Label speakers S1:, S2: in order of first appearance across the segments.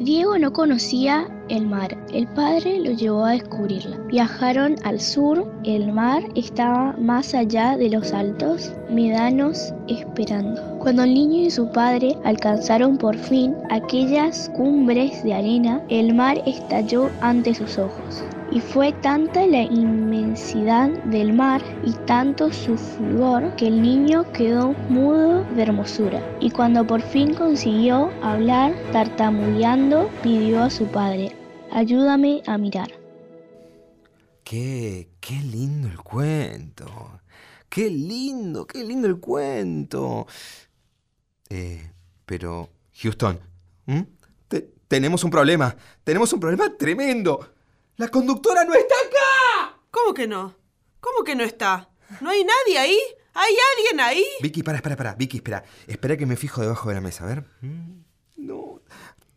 S1: Diego no conocía el mar. El padre lo llevó a descubrirla. Viajaron al sur. El mar estaba más allá de los altos médanos esperando. Cuando el niño y su padre alcanzaron por fin aquellas cumbres de arena, el mar estalló ante sus ojos. Y fue tanta la inmensidad del mar y tanto su fulgor que el niño quedó mudo de hermosura. Y cuando por fin consiguió hablar, tartamudeando, pidió a su padre, ayúdame a mirar.
S2: Qué, qué lindo el cuento. Qué lindo, qué lindo el cuento. Eh, pero, Houston, tenemos un problema. Tenemos un problema tremendo. La conductora no está acá.
S3: ¿Cómo que no? ¿Cómo que no está? ¿No hay nadie ahí? ¿Hay alguien ahí?
S2: Vicky, para, espera, espera. Vicky, espera. Espera que me fijo debajo de la mesa, a ver. Mm, No.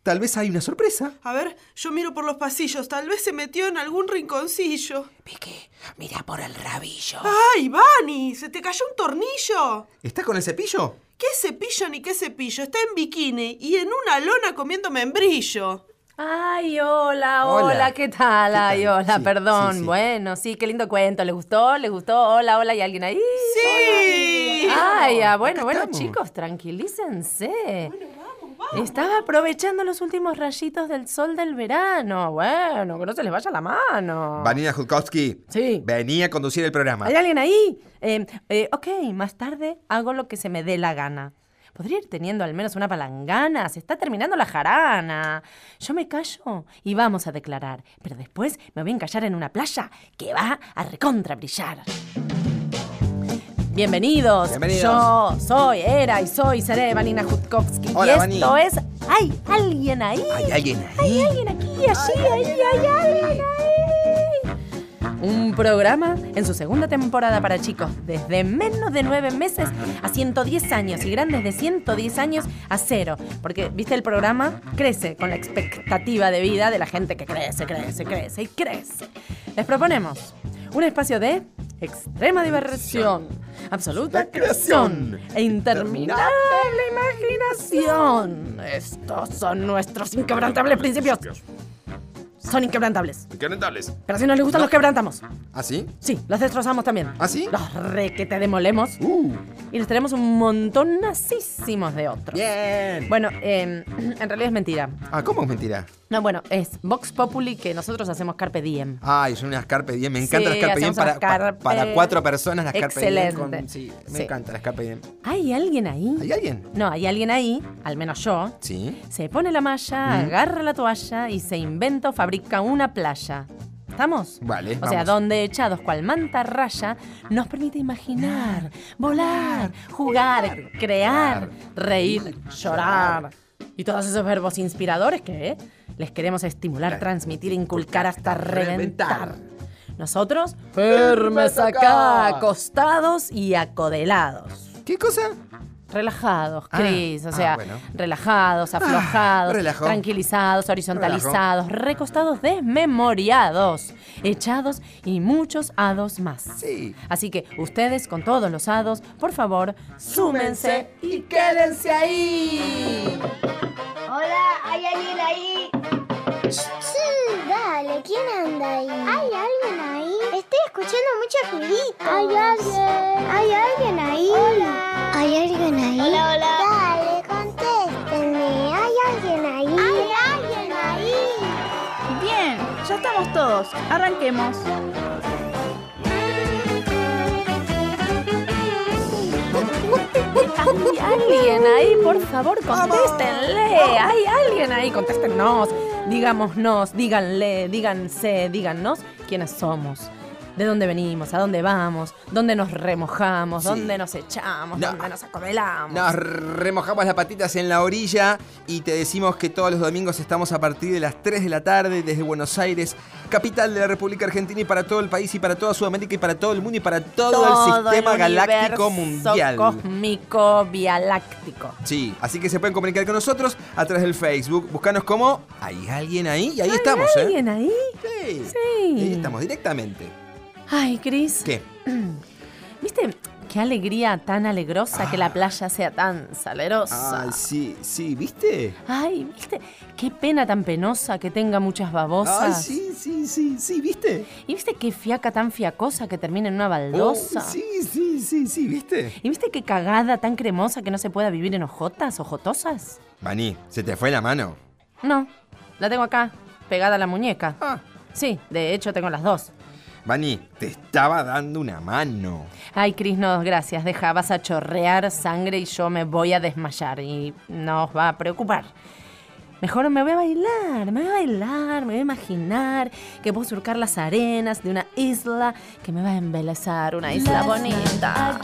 S2: Tal vez hay una sorpresa.
S3: A ver, yo miro por los pasillos. Tal vez se metió en algún rinconcillo.
S4: Vicky, mira por el rabillo.
S3: ¡Ay, Vani! ¿Se te cayó un tornillo?
S2: ¿Está con el cepillo?
S3: ¿Qué cepillo ni qué cepillo? Está en bikini y en una lona comiendo membrillo.
S4: Ay, hola, hola,
S2: Hola.
S4: ¿qué tal?
S2: ¿Qué
S4: Ay,
S2: tal?
S4: hola,
S2: Sí,
S4: perdón.
S2: sí, sí.
S4: Bueno, sí, qué lindo cuento. ¿Le gustó? ¿Le gustó? Hola, hola, ¿hay alguien ahí?
S3: ¡Sí!
S4: Ay, ah, bueno, bueno,
S2: estamos.
S4: chicos, tranquilícense. Estaba aprovechando los últimos rayitos del sol del verano. Bueno, que no se les vaya la mano.
S2: Vanina Jutkowski.
S4: Sí.
S2: Venía a conducir el programa.
S4: ¿Hay alguien ahí? Eh, eh, ok, más tarde hago lo que se me dé la gana. Podría ir teniendo al menos una palangana. Se está terminando la jarana. Yo me callo y vamos a declarar. Pero después me voy a encallar en una playa que va a recontra brillar. Bienvenidos.
S2: Bienvenidos.
S4: Yo soy, era y soy, seré Vanina Jutkowski.
S2: Hola,
S4: y esto es ¿Hay alguien ahí?
S2: ¿Hay alguien ahí?
S4: ¿Hay alguien aquí, allí, ahí, hay alguien ahí? Un programa en su segunda temporada para chicos desde menos de nueve meses a 110 años y grandes de 110 años a cero. Porque, viste, el programa crece con la expectativa de vida de la gente que crece, crece, crece y crece. Les proponemos un espacio de extrema diversión, absoluta creación e interminable imaginación. Estos son nuestros inquebrantables principios. Son inquebrantables.
S2: Inquebrantables.
S4: Pero si no les gustan, los quebrantamos.
S2: ¿Ah, sí?
S4: Sí, los destrozamos también.
S2: ¿Ah, sí?
S4: Los re que te demolemos.
S2: Uh.
S4: Y les tenemos un montón nacísimos de otros.
S2: Bien.
S4: Bueno, eh, en realidad es mentira.
S2: Ah, ¿cómo es mentira?
S4: No, bueno, es Vox Populi que nosotros hacemos Carpe Diem.
S2: Ay, son unas Carpe Diem. Me encantan
S4: Sí,
S2: las Carpe Diem para,
S4: Carpe-
S2: para cuatro personas. Las Carpe Diem.
S4: Excelente.
S2: con- sí, me
S4: Sí.
S2: encantan las Carpe Diem.
S4: ¿Hay alguien ahí?
S2: ¿Hay alguien?
S4: No, hay alguien ahí, al menos yo.
S2: Sí.
S4: Se pone la malla, agarra la toalla y se inventa o fabrica una playa. ¿Estamos?
S2: Vale,
S4: O sea, donde echados cual manta raya nos permite imaginar, volar, jugar, crear, reír, llorar. Y todos esos verbos inspiradores que ¿eh? les queremos estimular, transmitir, inculcar hasta reventar. Nosotros, firmes acá, acostados y acodelados.
S2: ¿Qué cosa?
S4: Relajados,
S2: Ah,
S4: Cris, o
S2: ah,
S4: sea,
S2: bueno.
S4: relajados, aflojados,
S2: relajo.
S4: tranquilizados, horizontalizados, recostados, desmemoriados, echados y muchos hados más.
S2: Sí.
S4: Así que ustedes con todos los hados, por favor, súmense y quédense ahí.
S5: Hola, ¿hay alguien ahí? Sí, dale, ¿quién anda ahí? ¿Hay alguien ahí? Estoy escuchando muchos ruiditos. ¿Hay alguien? ¿Hay alguien ahí? Hola. ¿Hay alguien ahí? Hola, hola. Dale, contéstenme. ¿Hay alguien ahí? ¿Hay alguien ahí?
S6: Bien, ya estamos todos. Arranquemos.
S4: ¿Hay alguien ahí? Por favor, contéstenle. ¿Hay alguien ahí? Contéstennos. Digámonos, díganle, díganse, díganos quiénes somos. ¿De dónde venimos? ¿A dónde vamos? ¿Dónde nos remojamos?
S2: Sí.
S4: ¿Dónde nos echamos?
S2: No.
S4: ¿Dónde nos acodelamos?
S2: Nos remojamos las patitas en la orilla y te decimos que todos los domingos estamos a partir de las 3 de la tarde desde Buenos Aires, capital de la República Argentina y para todo el país y para toda Sudamérica y para todo el mundo y para todo, el sistema
S4: el
S2: galáctico mundial.
S4: Cósmico, vialáctico.
S2: Sí, así que se pueden comunicar con nosotros a través del Facebook. Buscanos como ¿Hay alguien ahí? Y ahí estamos,
S4: ¿Hay
S2: ¿eh?
S4: alguien ahí?
S2: Sí.
S4: Sí.
S2: Ahí estamos directamente.
S4: Ay, Cris.
S2: ¿Qué?
S4: ¿Viste Qué alegría tan alegrosa que la playa sea tan salerosa.
S2: Ay, sí, sí, ¿viste?
S4: Ay, ¿viste? Qué pena tan penosa que tenga muchas
S2: Ay,
S4: babosas.
S2: sí, sí, sí, sí, ¿viste?
S4: ¿Y viste qué fiaca tan fiacosa que termina en una baldosa?
S2: Oh, sí, sí, sí, sí, ¿viste?
S4: ¿Y viste qué cagada tan cremosa que no se pueda vivir en hojotas o jotosas?
S2: Vani, ¿se te fue la mano?
S4: No, la tengo acá, pegada a la muñeca.
S2: Ah,
S4: Sí, de hecho tengo las dos.
S2: Vani, te estaba dando una mano.
S4: Ay, Cris, no, gracias. Deja, vas a chorrear sangre y yo me voy a desmayar y no os va a preocupar. Mejor me voy a bailar, me voy a bailar, me voy a imaginar que puedo surcar las arenas de una isla que me va a embelezar, una isla bonita.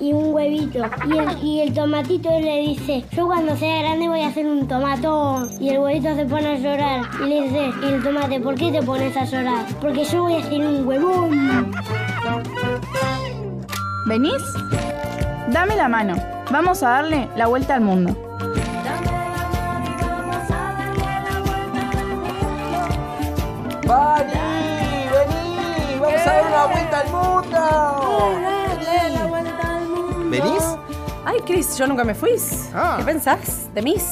S5: Y un huevito. Y el, y el tomatito le dice, yo cuando sea grande voy a hacer un tomatón. Y el huevito se pone a llorar. Y le dice, el tomate, ¿por qué te pones a llorar? Porque yo voy a hacer un huevón.
S6: ¿Venís? Dame la mano. Vamos a darle la vuelta al mundo.
S2: ¿Venís?
S4: Ay, Cris, yo nunca me fui.
S2: Ah.
S4: ¿Qué pensás de mis?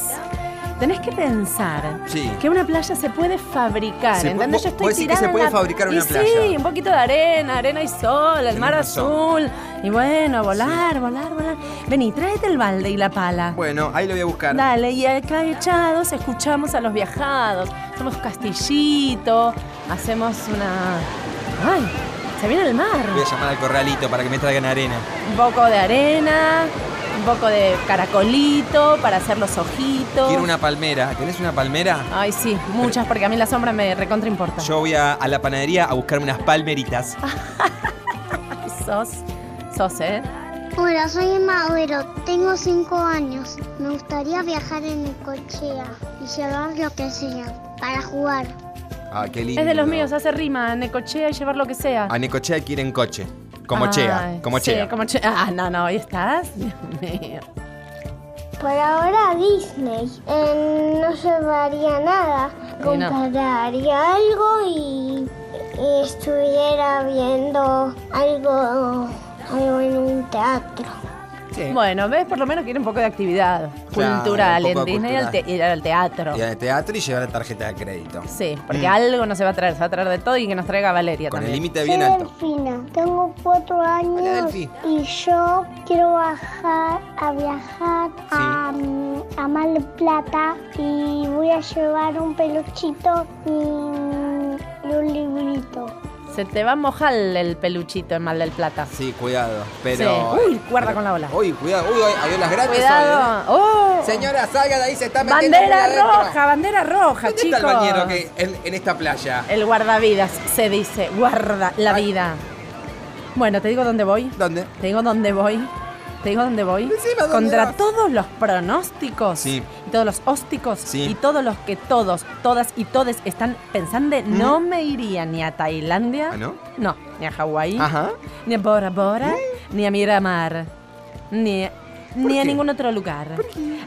S4: Tenés que pensar
S2: Sí.
S4: que una playa se puede fabricar,
S2: Se
S4: ¿entendés?
S2: vos- vos decís que se puede fabricar una
S4: y
S2: playa.
S4: Sí, un poquito de arena, arena y sol, el mar
S2: razón.
S4: azul. Y bueno, volar, volar, volar. Vení, tráete el balde y la pala.
S2: Bueno, ahí lo voy a buscar.
S4: Dale, y acá echados escuchamos a los viajados. Hacemos castillito, hacemos una... ¡Ay! Se viene el mar.
S2: Voy a llamar al corralito para que me traigan arena.
S4: Un poco de arena, un poco de caracolito para hacer los ojitos.
S2: Quiero una palmera. ¿Tenés una palmera?
S4: Ay, sí, muchas, porque a mí la sombra me recontra importa.
S2: Yo voy a, a la panadería a buscarme unas palmeritas.
S4: Sos, sos, ¿eh?
S5: Hola, soy Emma Agüero, tengo 5 años. Me gustaría viajar en cochea y llevar lo que sea para jugar.
S2: Ah, qué lindo.
S4: Es de los míos, hace rima, necochea y llevar lo que sea.
S2: A Necochea quiere en coche. Como
S4: Ay,
S2: Chea. Como
S4: sí,
S2: Chea.
S4: como Chea. Ah, no, no, ¿ahí estás? Dios mío.
S5: Por ahora Disney. Eh, no llevaría nada. Compraría algo y, y estuviera viendo algo, algo en un teatro.
S2: Sí.
S4: Bueno, ves, por lo menos quiere un poco de actividad
S2: Claro,
S4: cultural. En Disney al
S2: cultural.
S4: te- ir al teatro.
S2: Y al teatro y llevar la tarjeta de crédito.
S4: Sí, porque
S2: Mm.
S4: algo no se va a traer, se va a traer de todo y que nos traiga Valeria
S2: Con el
S4: también.
S2: límite
S5: Soy
S2: bien alto.
S5: Delfina, tengo cuatro años y yo quiero bajar a viajar a, mm, a Mar del Plata y voy a llevar un peluchito y un librito.
S4: Se te va a mojar el peluchito en Mal del Plata.
S2: Sí, cuidado. Pero.
S4: Sí. Uy, guarda con la ola.
S2: Uy, cuidado. Uy, hay olas grandes. hoy,
S4: Cuidado. ¡Oh!
S2: ¿eh? Señora, salga de ahí, se está metiendo.
S4: Bandera roja, bandera roja,
S2: ¿Dónde
S4: chicos.
S2: está el bañero que en, en esta playa?
S4: El guardavidas se dice, guarda la
S2: Ay.
S4: vida. Bueno, te digo dónde voy.
S2: ¿Dónde?
S4: Te digo dónde voy. Te digo dónde voy.
S2: Decime dónde
S4: Contra
S2: vas.
S4: todos los pronósticos.
S2: Sí.
S4: Y todos los ósticos.
S2: Sí.
S4: Y todos los que todos, todas y todes están pensando, no me iría ni a Tailandia.
S2: ¿Ah, no?
S4: No, ni a Hawái.
S2: Ajá.
S4: Ni a Bora Bora. Ni a Miramar. Ni, ni a
S2: qué?
S4: ningún otro lugar.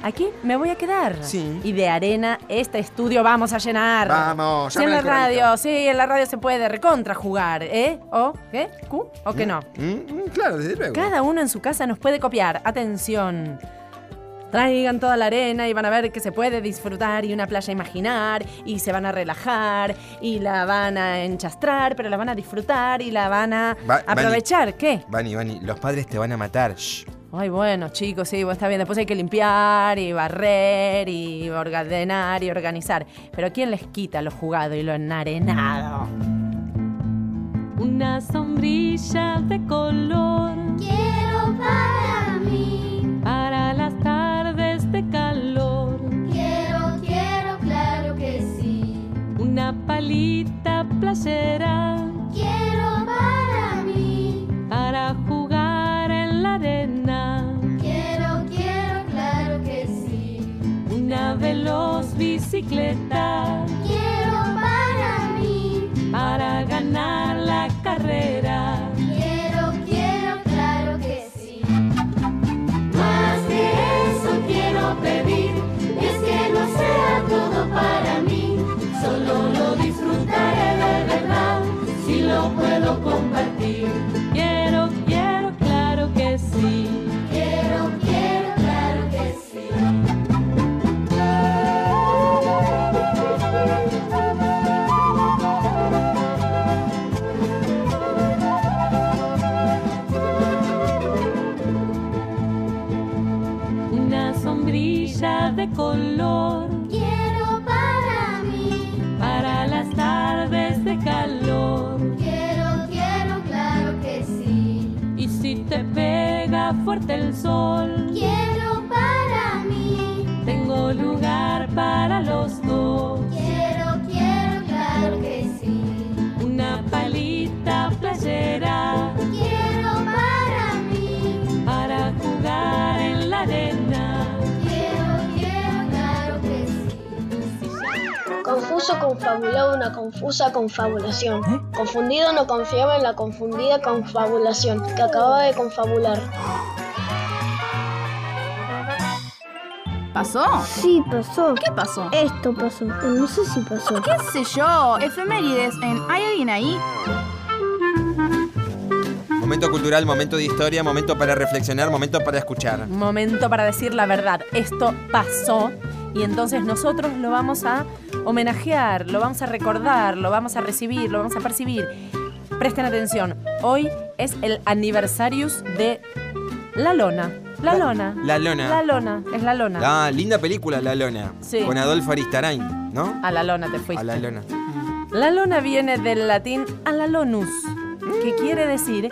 S4: Aquí me voy a quedar.
S2: Sí.
S4: Y de arena este estudio vamos a llenar.
S2: Vamos,
S4: Sí, en la radio, sí, en la radio se puede recontra jugar, ¿eh? ¿O qué? ¿Q? ¿O que no?
S2: Mm, mm, claro, desde luego.
S4: Cada uno en su casa nos puede copiar. Atención. Traigan toda la arena y van a ver que se puede disfrutar y una playa imaginar y se van a relajar y la van a enchastrar, pero la van a disfrutar y la van a
S2: Va-
S4: aprovechar. ¿Qué?
S2: Vani, Vani, los padres te van a matar. Shh.
S4: Ay, bueno, chicos, sí, está bien. Después hay que limpiar y barrer y ordenar y organizar. Pero ¿quién les quita lo jugado y lo enarenado?
S7: Una sombrilla de color
S5: Quiero para mí,
S7: para las tardes de calor.
S5: quiero, quiero, claro que sí.
S7: Una palita playera
S5: Quiero para mí,
S7: para Una veloz bicicleta
S5: Quiero para mí,
S7: para ganar la carrera.
S5: quiero, quiero, claro que sí. Más de eso quiero pedir, es que no sea todo para mí, solo lo disfrutaré de verdad, si lo puedo compartir.
S8: Confusa confabulación.
S2: ¿Eh?
S8: Confundido no confiaba en la confundida confabulación que acababa de confabular.
S6: ¿Pasó?
S5: Sí, pasó.
S6: ¿Qué pasó?
S5: Esto pasó. No sé si pasó.
S6: ¿Qué sé yo? Efemérides en ¿Hay alguien ahí?
S2: Momento cultural, momento de historia, momento para reflexionar, momento para escuchar.
S4: Momento para decir la verdad. Esto pasó y entonces nosotros lo vamos a homenajear, lo vamos a recordar, lo vamos a recibir, lo vamos a percibir. Presten atención, hoy es el aniversarius de La Lona. La,
S2: La-
S4: Lona.
S2: La Lona.
S4: La Lona, es La Lona.
S2: Ah, linda película La Lona.
S4: Sí.
S2: Con Adolfo Aristarain, ¿no?
S4: A La Lona te fuiste.
S2: A La Lona.
S4: La lona viene del latín alalonus, que quiere decir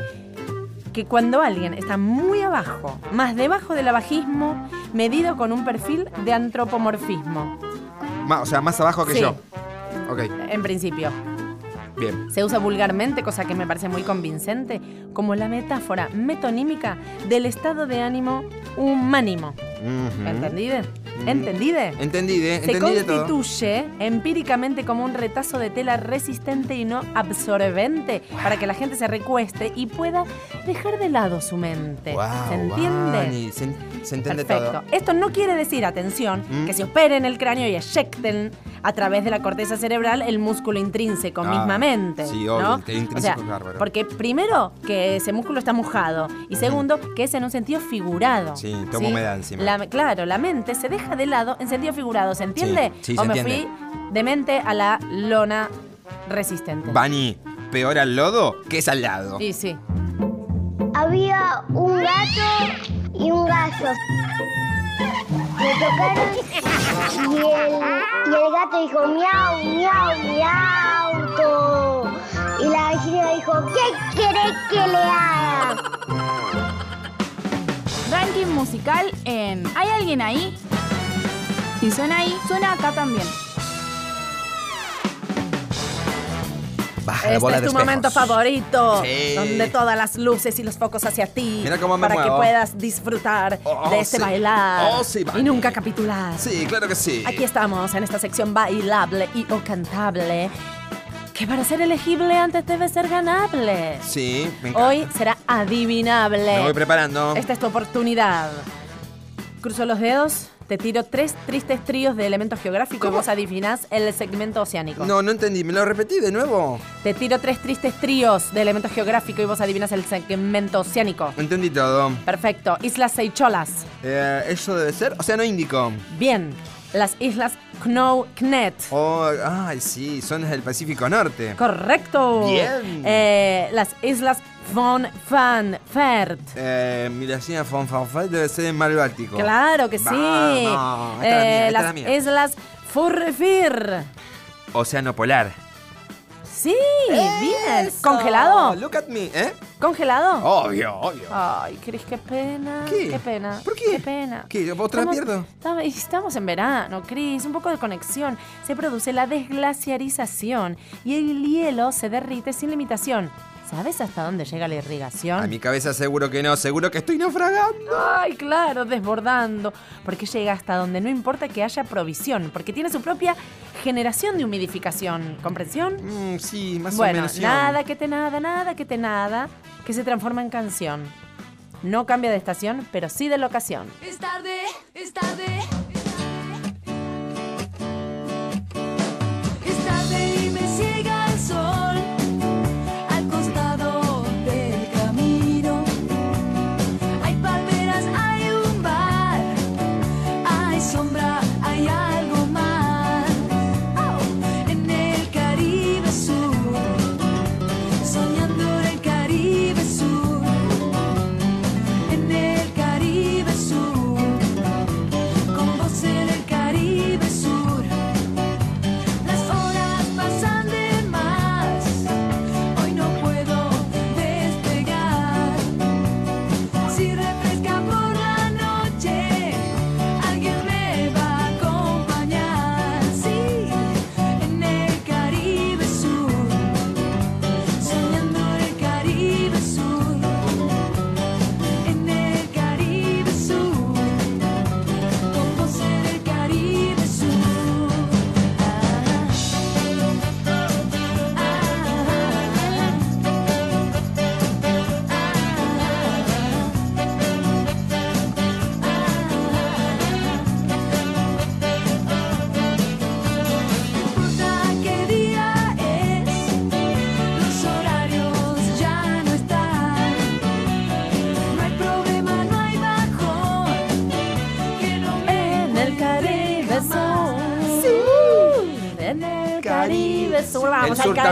S4: que cuando alguien está muy abajo, más debajo del abajismo, medido con un perfil de antropomorfismo,
S2: O sea, más abajo que
S4: Sí.
S2: yo. Ok,
S4: en principio.
S2: bien.
S4: Se usa vulgarmente, cosa que me parece muy convincente, como la metáfora metonímica del estado de ánimo humánimo.
S2: Ujú.
S4: ¿Entendide? ¿Entendide? Se
S2: todo.
S4: constituye empíricamente como un retazo de tela resistente y no absorbente para que la gente se recueste y pueda dejar de lado su mente. ¿Se entiende?
S2: Se, se entiende
S4: Perfecto.
S2: todo.
S4: Esto no quiere decir, atención,
S2: ¿Mm?
S4: que se operen el cráneo y eyecten a través de la corteza cerebral el músculo intrínseco
S2: Ah,
S4: mismamente.
S2: sí, obvio,
S4: ¿no?
S2: intrínseco
S4: o sea,
S2: es bárbaro.
S4: porque primero que ese músculo está mojado y segundo que es en un sentido figurado.
S2: Sí, toma humedad encima.
S4: La- claro, la mente se deja de lado en sentido figurado, ¿se entiende?
S2: Sí, sí,
S4: o
S2: se
S4: me
S2: entiende.
S4: fui de mente a la lona resistente.
S2: Bani, peor al lodo que es al lado.
S4: Y sí.
S5: Había un gato y un gato. Me tocaron y el, y el gato dijo miau, miau, miau. to". Y la vecina dijo, ¿qué querés que le haga?
S6: Ranking musical en ¿Hay alguien ahí? Si suena ahí, suena acá también.
S2: Baja la
S4: Este
S2: bola
S4: es
S2: de
S4: tu
S2: espejos.
S4: momento favorito,
S2: Sí.
S4: donde todas las luces y los focos hacia ti,
S2: Mira cómo me
S4: para que
S2: muevo.
S4: puedas disfrutar
S2: Oh,
S4: de este
S2: sí.
S4: bailar
S2: Oh, sí,
S4: y nunca capitular.
S2: Sí, claro que sí.
S4: Aquí estamos en esta sección bailable y o cantable, que para ser elegible antes debe ser ganable.
S2: Sí, me encanta.
S4: Hoy será adivinable.
S2: Me voy preparando.
S4: Esta es tu oportunidad. Cruzo los dedos, te tiro tres tristes tríos de elementos geográficos y vos adivinás el segmento oceánico.
S2: No, no entendí. ¿Me lo repetí de nuevo?
S4: Te tiro tres tristes tríos de elementos geográficos y vos adivinas el segmento oceánico.
S2: Entendí todo.
S4: Perfecto. Islas Seycholas.
S2: Eh, ¿Eso debe ser? Océano Índico.
S4: Bien. Las Islas Knou-Knet.
S2: Oh, ay, sí, son del Pacífico Norte.
S4: Correcto.
S2: Bien.
S4: Eh, las Islas Von Van Fert.
S2: Eh, Miracina von Fanfal debe ser en Mar Báltico.
S4: Claro que sí.
S2: Vamos, esta es la mía,
S4: Eh,
S2: es la
S4: las
S2: mía.
S4: Islas Furfir.
S2: Océano Polar.
S4: Sí, bien. ¿Congelado?
S2: Look at me, ¿eh?
S4: ¿Congelado?
S2: Obvio, obvio.
S4: Ay, Cris, qué pena.
S2: ¿Qué?
S4: pena.
S2: ¿Por qué?
S4: Qué pena.
S2: ¿Qué? ¿Otra
S4: Estamos-
S2: pierdo?
S4: Estamos en verano, Cris. Un poco de conexión. Se produce la desglaciarización y el hielo se derrite sin limitación. ¿Sabes hasta dónde llega la irrigación?
S2: A mi cabeza seguro que no, seguro que estoy naufragando.
S4: Ay, claro, desbordando. Porque llega hasta donde no importa que haya provisión, porque tiene su propia generación de humidificación. ¿Comprensión?
S2: Mm, sí, más
S4: bueno,
S2: o menos. sí.
S4: nada que te nada, nada que te nada, que se transforma en canción. No cambia de estación, pero sí de locación.
S7: Es tarde, es tarde.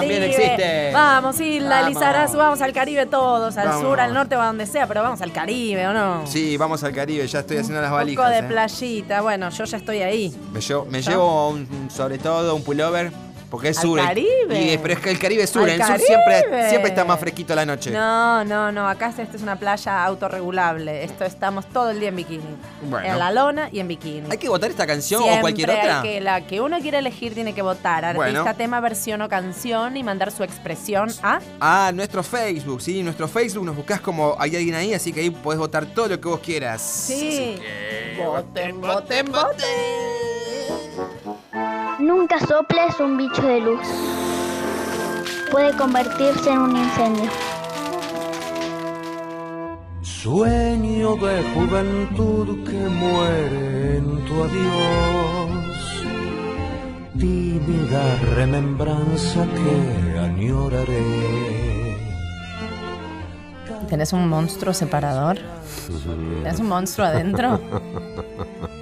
S2: También existe.
S4: Vamos,
S2: Vamos.
S4: Lizarazu, vamos al Caribe todos, al
S2: Vamos.
S4: sur, al norte o a donde sea, pero vamos al Caribe, ¿o no?
S2: Sí, vamos al Caribe, ya estoy haciendo las
S4: Un
S2: valijas.
S4: poco de
S2: eh.
S4: playita, bueno, yo ya estoy ahí.
S2: Me llevo, me llevo un, sobre todo un pullover, porque es
S4: ¿Al
S2: sur. el-
S4: Caribe?
S2: y- pero es que el Caribe es sur,
S4: ¿Al
S2: el sur siempre, siempre está más fresquito la noche.
S4: No, no, no, acá esta es una playa autorregulable. Esto estamos todo el día en bikini.
S2: Bueno.
S4: En la lona y en bikini.
S2: ¿Hay que votar esta canción
S4: Siempre
S2: o cualquier otra?
S4: que la que uno quiere elegir tiene que votar artista,
S2: Bueno.
S4: tema, versión o canción y mandar su expresión a
S2: Ah, nuestro Facebook, sí, nuestro Facebook nos buscas como hay alguien ahí, así que ahí podés votar todo lo que vos quieras.
S4: Sí. Voten, voten, voten.
S5: Nunca soples un bicho de luz. Puede convertirse en un incendio.
S9: Sueño de juventud que muere en tu adiós. tímida remembranza que añoraré.
S4: ¿Tenés un monstruo separador? ¿Tenés un monstruo adentro?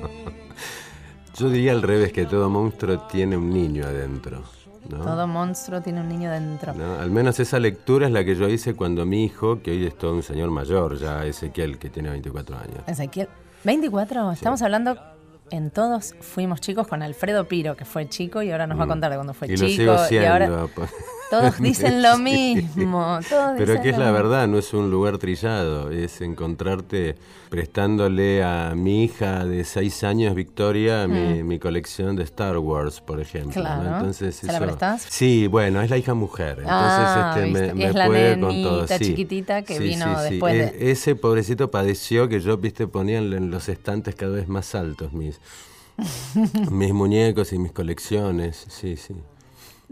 S10: Yo diría al revés, que todo monstruo tiene un niño adentro. ¿no?
S4: Todo monstruo tiene un niño dentro.
S10: ¿No? Al menos esa lectura es la que yo hice cuando mi hijo, que hoy es todo un señor mayor, ya Ezequiel, que tiene 24 años.
S4: Ezequiel, 24, estamos hablando en todos fuimos chicos con Alfredo Piro, que fue chico y ahora nos va a contar de cuando fue
S10: Mm. y
S4: chico.
S10: lo sigo siendo.
S4: y ahora
S10: pues.
S4: Todos dicen lo mismo. todos
S10: Pero
S4: dicen
S10: que es la
S4: mismo.
S10: verdad, no es un lugar trillado, es encontrarte prestándole a mi hija de 6 años, Victoria, mi, mi colección de Star Wars, por ejemplo. ¿no?
S4: Claro.
S10: Entonces,
S4: ¿Se la
S10: eso-
S4: prestás?
S10: Sí, bueno, es la hija mujer. Entonces,
S4: Ah,
S10: este, me, me
S4: es la
S10: puede con todo. sí.
S4: chiquitita que
S10: Sí,
S4: vino
S10: sí, sí.
S4: después de-
S10: E- Ese pobrecito padeció que yo, viste, ponía en en los estantes cada vez más altos mis, mis muñecos y mis colecciones. Sí, sí.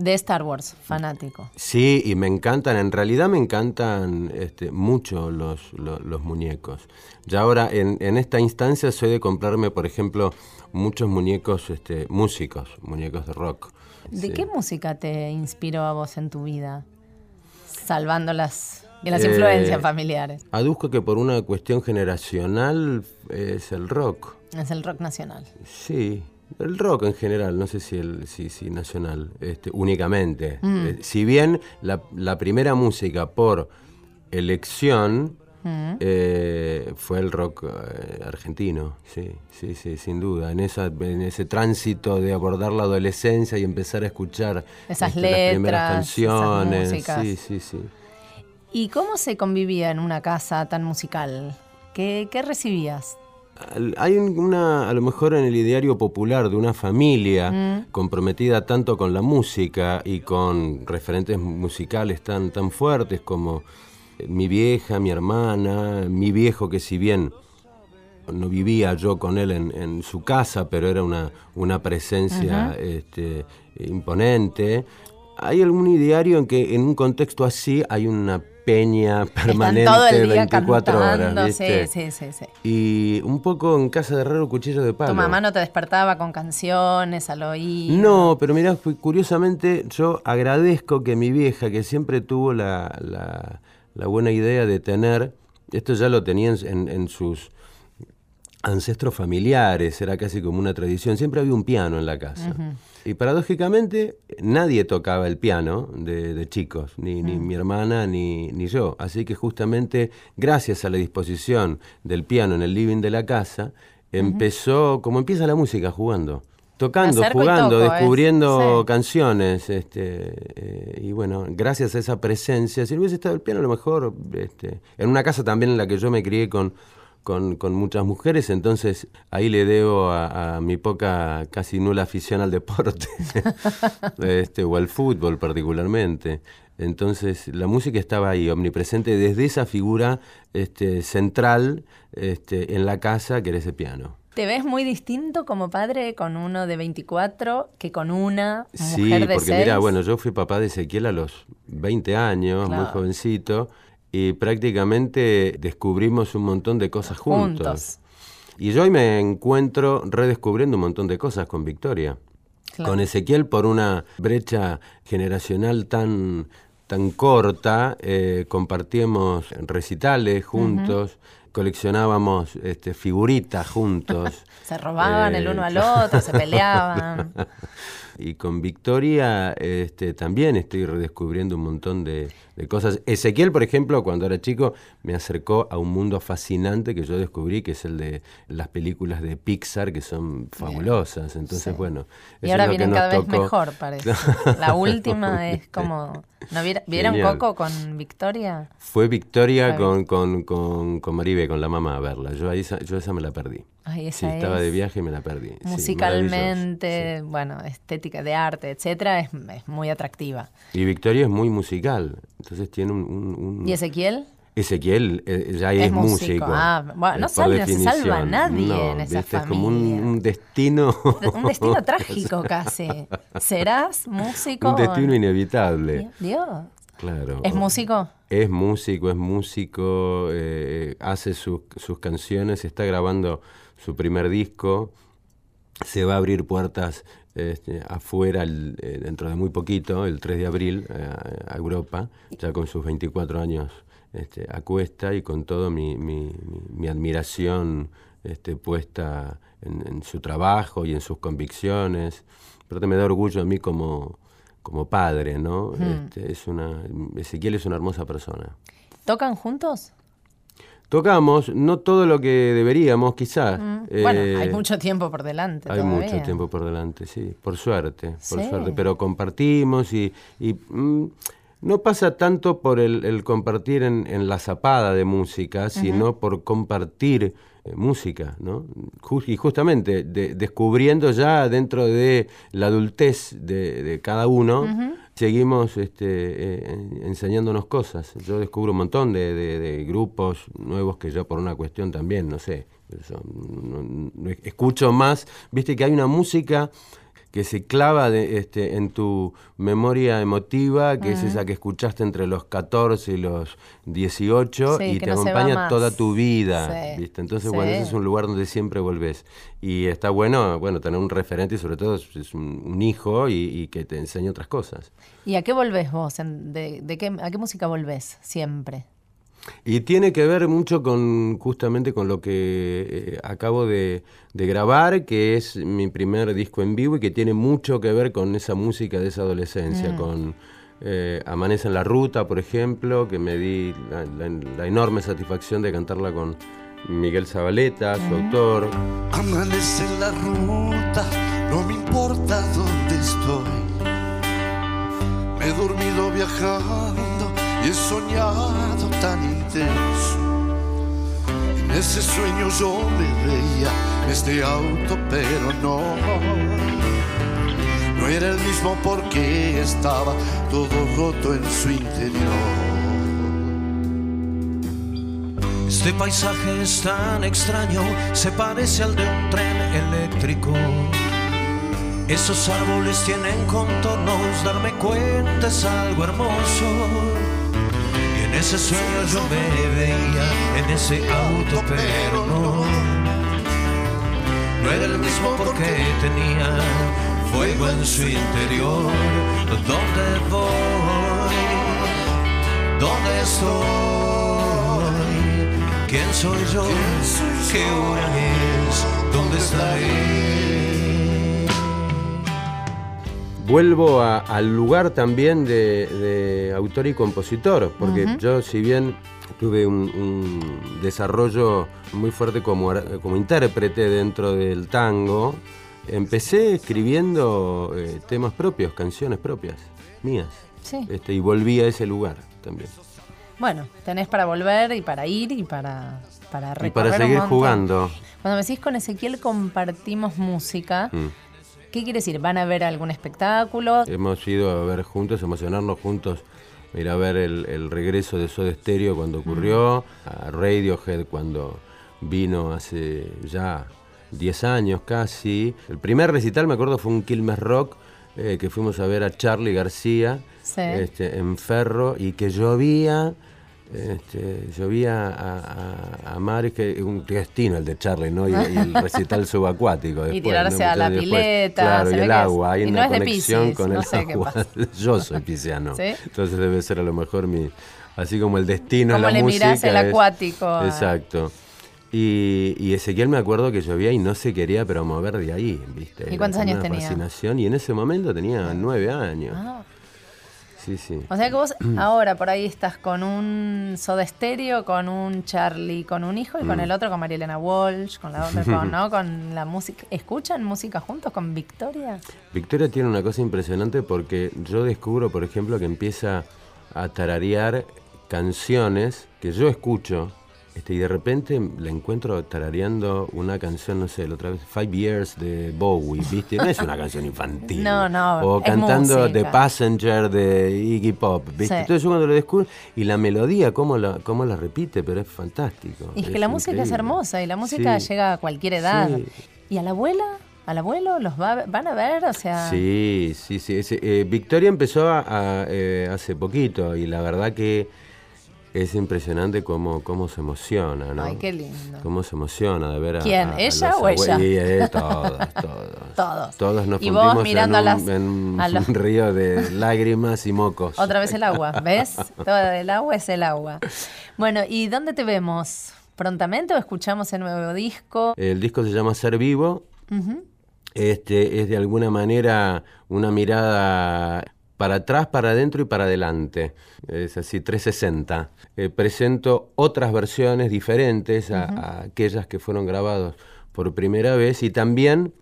S4: De Star Wars, fanático.
S10: Sí, y me encantan, en realidad me encantan este, mucho los, lo- los, muñecos. Ya ahora, en, en esta instancia, soy de comprarme, por ejemplo, muchos muñecos este, músicos, muñecos de rock.
S4: ¿De
S10: Sí.
S4: qué música te inspiró a vos en tu vida? Salvando las, las
S10: Eh,
S4: influencias familiares.
S10: Aduzco que por una cuestión generacional es el rock.
S4: Es el rock nacional.
S10: Sí, el rock en general, no sé si el si, si nacional, este, únicamente.
S4: Mm.
S10: Eh, si bien la, la primera música por elección
S4: Mm.
S10: eh, fue el rock eh, argentino, sí, sí, sí, sin duda. En, esa, en ese tránsito de abordar la adolescencia y empezar a escuchar
S4: Esas
S10: este, las primeras
S4: letras, esas
S10: canciones. Sí, sí, sí.
S4: ¿Y cómo se convivía en una casa tan musical? ¿Qué, qué recibías?
S10: Hay un- una, a lo mejor en el ideario popular de una familia
S4: Mm.
S10: comprometida tanto con la música y con referentes musicales tan, tan fuertes como eh, mi vieja, mi hermana, mi viejo que si bien no vivía yo con él en, en su casa, pero era una, una presencia este, imponente. ¿Hay algún ideario en que en un contexto así hay una peña permanente
S4: Están todo el día
S10: 24
S4: cantando.
S10: horas? ¿viste?
S4: Sí, sí, sí, sí.
S10: Y un poco en casa de herrero cuchillo de palo.
S4: ¿Tu mamá no te despertaba con canciones al oído?
S10: No, pero mirá, curiosamente yo agradezco que mi vieja, que siempre tuvo la, la- la buena idea de tener, esto ya lo tenía en, en- en sus ancestros familiares, era casi como una tradición, siempre había un piano en la casa. Y paradójicamente nadie tocaba el piano de, de chicos, ni, ni
S11: Mm.
S10: mi hermana ni, ni yo. Así que justamente gracias a la disposición del piano en el living de la casa, empezó, como empieza la música, jugando. Tocando, jugando,
S4: toco,
S10: descubriendo
S4: Sí.
S10: canciones. Este, eh, y bueno, gracias a esa presencia, si no hubiese estado el piano, a lo mejor, este, en una casa también en la que yo me crié con, con, con muchas mujeres, entonces ahí le debo a, a mi poca, casi nula afición al deporte, este, o al fútbol particularmente. Entonces la música estaba ahí, omnipresente, desde esa figura este, central este, en la casa, que era ese piano.
S4: ¿Te ves muy distinto como padre con uno de 24 que con una
S10: Sí,
S4: de
S10: porque
S4: 6?
S10: mira, bueno, yo fui papá de Ezequiel a los 20 años, muy jovencito, y prácticamente descubrimos un montón de cosas juntos.
S4: Juntos.
S10: Y yo hoy me encuentro redescubriendo un montón de cosas con Victoria.
S4: Claro.
S10: Con Ezequiel por una brecha generacional tan, tan corta, eh, compartíamos recitales juntos, coleccionábamos este, figuritas juntos.
S4: Se robaban el
S10: Eh,
S4: uno al otro, se peleaban.
S10: Y con Victoria este, también estoy redescubriendo un montón de, de cosas. Ezequiel, por ejemplo, cuando era chico, me acercó a un mundo fascinante que yo descubrí, que es el de las películas de Pixar, que son fabulosas. Entonces,
S4: Sí.
S10: bueno.
S4: Y ahora
S10: es lo
S4: vienen cada vez
S10: tocó.
S4: mejor, parece. La última es como... ¿no ¿Vieron
S10: Genial.
S4: Coco con Victoria?
S10: Fue Victoria con, con, con, con Maribe, con la mamá, a verla. Yo, ahí, yo esa me la perdí.
S4: Ay,
S10: sí, estaba
S4: es
S10: de viaje y me la perdí. Sí.
S4: Musicalmente, bueno, estética de arte, etcétera, es, es muy atractiva.
S10: Y Victoria es muy musical. Entonces tiene un... un- un-
S4: ¿Y Ezequiel?
S10: Ezequiel eh, ya es,
S4: Es músico.
S10: músico.
S4: Ah, bueno, no
S10: eh,
S4: sale- no se salva
S10: definición.
S4: nadie
S10: No,
S4: en esa
S10: ¿viste? Es como un,
S4: familia.
S10: un destino.
S4: Un destino trágico casi. ¿Serás músico?
S10: un destino inevitable.
S4: Dios.
S10: Claro.
S4: ¿Es músico?
S10: Es músico, es músico, eh, hace sus, sus canciones, está grabando su primer disco. se va a abrir puertas este, afuera el- eh, dentro de muy poquito, el 3 de abril, eh, a Europa, ya con sus 24 años este, a cuesta y con todo mi, mi- mi- mi admiración este, puesta en, en su trabajo y en sus convicciones. Pero me da orgullo a mí como, como padre, ¿no?
S4: Hmm.
S10: Este, es una, Ezequiel es una hermosa persona.
S4: ¿Tocan juntos?
S10: Tocamos, no todo lo que deberíamos, quizás.
S4: Mm. bueno,
S10: Eh,
S4: hay mucho tiempo por delante.
S10: hay
S4: todavía.
S10: mucho tiempo por delante, sí, por suerte, por
S4: Sí.
S10: suerte, pero compartimos y, y, mm, no pasa tanto por el, el compartir en, en la zapada de música, sino por compartir eh, música, ¿no? Y justamente de- descubriendo ya dentro de la adultez de, de cada uno, seguimos este, eh, en- enseñándonos cosas. Yo descubro un montón de, de- grupos nuevos que yo por una cuestión también, no sé, escucho más, viste que hay una música que se clava de, este, en tu memoria emotiva, que es esa que escuchaste entre los 14 y los 18
S4: Sí,
S10: y te
S4: no
S10: acompaña toda tu vida,
S4: Sí.
S10: ¿viste? Entonces,
S4: Sí.
S10: bueno, ese es un lugar donde siempre volvés. Y está bueno, bueno, tener un referente y sobre todo es un, un hijo y, y que te enseñe otras cosas.
S4: ¿Y a qué volvés vos? De qué, ¿A qué música volvés siempre?
S10: Y tiene que ver mucho con justamente con lo que eh, acabo de, de grabar, que es mi primer disco en vivo y que tiene mucho que ver con esa música de esa adolescencia,
S4: Mm.
S10: con eh, Amanece en la Ruta, por ejemplo, que me di la, la- la enorme satisfacción de cantarla con Miguel Zabaleta, su autor.
S11: Amanece en la ruta, no me importa dónde estoy. Me he dormido viajando he soñado tan intenso. En ese sueño yo me veía este auto, pero no. No era el mismo porque estaba todo roto en su interior. Este paisaje es tan extraño, se parece al de un tren eléctrico. Esos árboles tienen contornos, darme cuenta es algo hermoso. En ese sueño yo me veía en ese auto, pero no. No era el mismo porque tenía fuego en su interior. ¿Dónde voy? ¿Dónde estoy? ¿Quién soy yo? ¿Qué hora es? ¿Dónde estaré?
S10: Vuelvo a- al lugar también de, de autor y compositor, porque yo si bien tuve un, un desarrollo muy fuerte como, como intérprete dentro del tango, empecé escribiendo eh, temas propios, canciones propias, mías,
S4: Sí.
S10: este, y volví a ese lugar también.
S4: Bueno, tenés para volver y para ir y para, para
S10: Y para seguir jugando.
S4: Cuando me decís con Ezequiel compartimos música,
S10: Mm.
S4: ¿Qué quiere decir? ¿Van a ver algún espectáculo?
S10: Hemos ido a ver juntos, emocionarnos juntos, ir a ver el, el regreso de Soda Stereo cuando ocurrió, a Radiohead cuando vino hace ya 10 años casi. El primer recital, me acuerdo, fue un Quilmes Rock, eh, que fuimos a ver a Charlie García
S4: Sí.
S10: este, en Ferro y que llovía. Este, llovía a, a, a mares, que un destino el de Charlie, ¿no? Y, y el recital subacuático.
S4: Y tirarse
S10: ¿no?
S4: a la
S10: después,
S4: pileta,
S10: Claro, y el agua, hay
S4: y no
S10: una
S4: es de
S10: conexión
S4: Piscis,
S10: con
S4: no
S10: el agua. Yo soy pisciano.
S4: ¿Sí?
S10: Entonces debe ser a lo mejor mi. Así como el destino en
S4: Como
S10: la
S4: le
S10: música.
S4: mirás el
S10: es-
S4: acuático a-
S10: Exacto. Y, y Ezequiel me acuerdo que llovía y no se quería pero mover de ahí, ¿viste?
S4: ¿Y cuántos años
S10: una
S4: tenía?
S10: fascinación y en ese momento tenía nueve años.
S4: Ah,
S10: Sí, sí.
S4: o sea que vos ahora por ahí estás con un Soda Stereo, con un Charlie, con un hijo y con
S10: Mm.
S4: el otro con Marielena Walsh, con la otra, con, ¿no? Con la música. ¿Escuchan música juntos con Victoria?
S10: Victoria tiene una cosa impresionante porque yo descubro, por ejemplo, que empieza a tararear canciones que yo escucho este, y de repente la encuentro tarareando una canción, no sé, la otra vez, Five Years de Bowie, ¿viste? No es una canción infantil.
S4: No, no,
S10: O
S4: es
S10: cantando
S4: música.
S10: The Passenger de Iggy Pop, ¿viste?
S4: Sí.
S10: Entonces yo cuando lo descubro, y la melodía, cómo la, cómo la repite, pero es fantástico.
S4: Y es que la música es hermosa y la música
S10: Sí.
S4: llega a cualquier edad.
S10: Sí.
S4: ¿Y a la abuela? ¿Al abuelo? ¿Los va, a- van a ver? O sea.
S10: Sí, sí, sí. eh, Victoria empezó a- a, eh, hace poquito y la verdad que es impresionante cómo, cómo se emociona, ¿no?
S4: Ay, qué lindo.
S10: Cómo se emociona de ver a.
S4: ¿Quién?
S10: a- a
S4: ¿Ella o ella?
S10: Sí, eh, todos, todos.
S4: Todos.
S10: Todos nos
S4: Y vos mirando
S10: en
S4: a
S10: un,
S4: las-
S10: en un
S4: a los-
S10: río de lágrimas y mocos.
S4: Otra vez el agua, ¿ves? Todo el agua es el agua. Bueno, ¿y dónde te vemos? ¿Prontamente o escuchamos el nuevo disco?
S10: El disco se llama Ser Vivo. Este, es de alguna manera una mirada para atrás, para adentro y para adelante. Es así, 360. Eh, presento otras versiones diferentes a, a aquellas que fueron grabadas por primera vez y también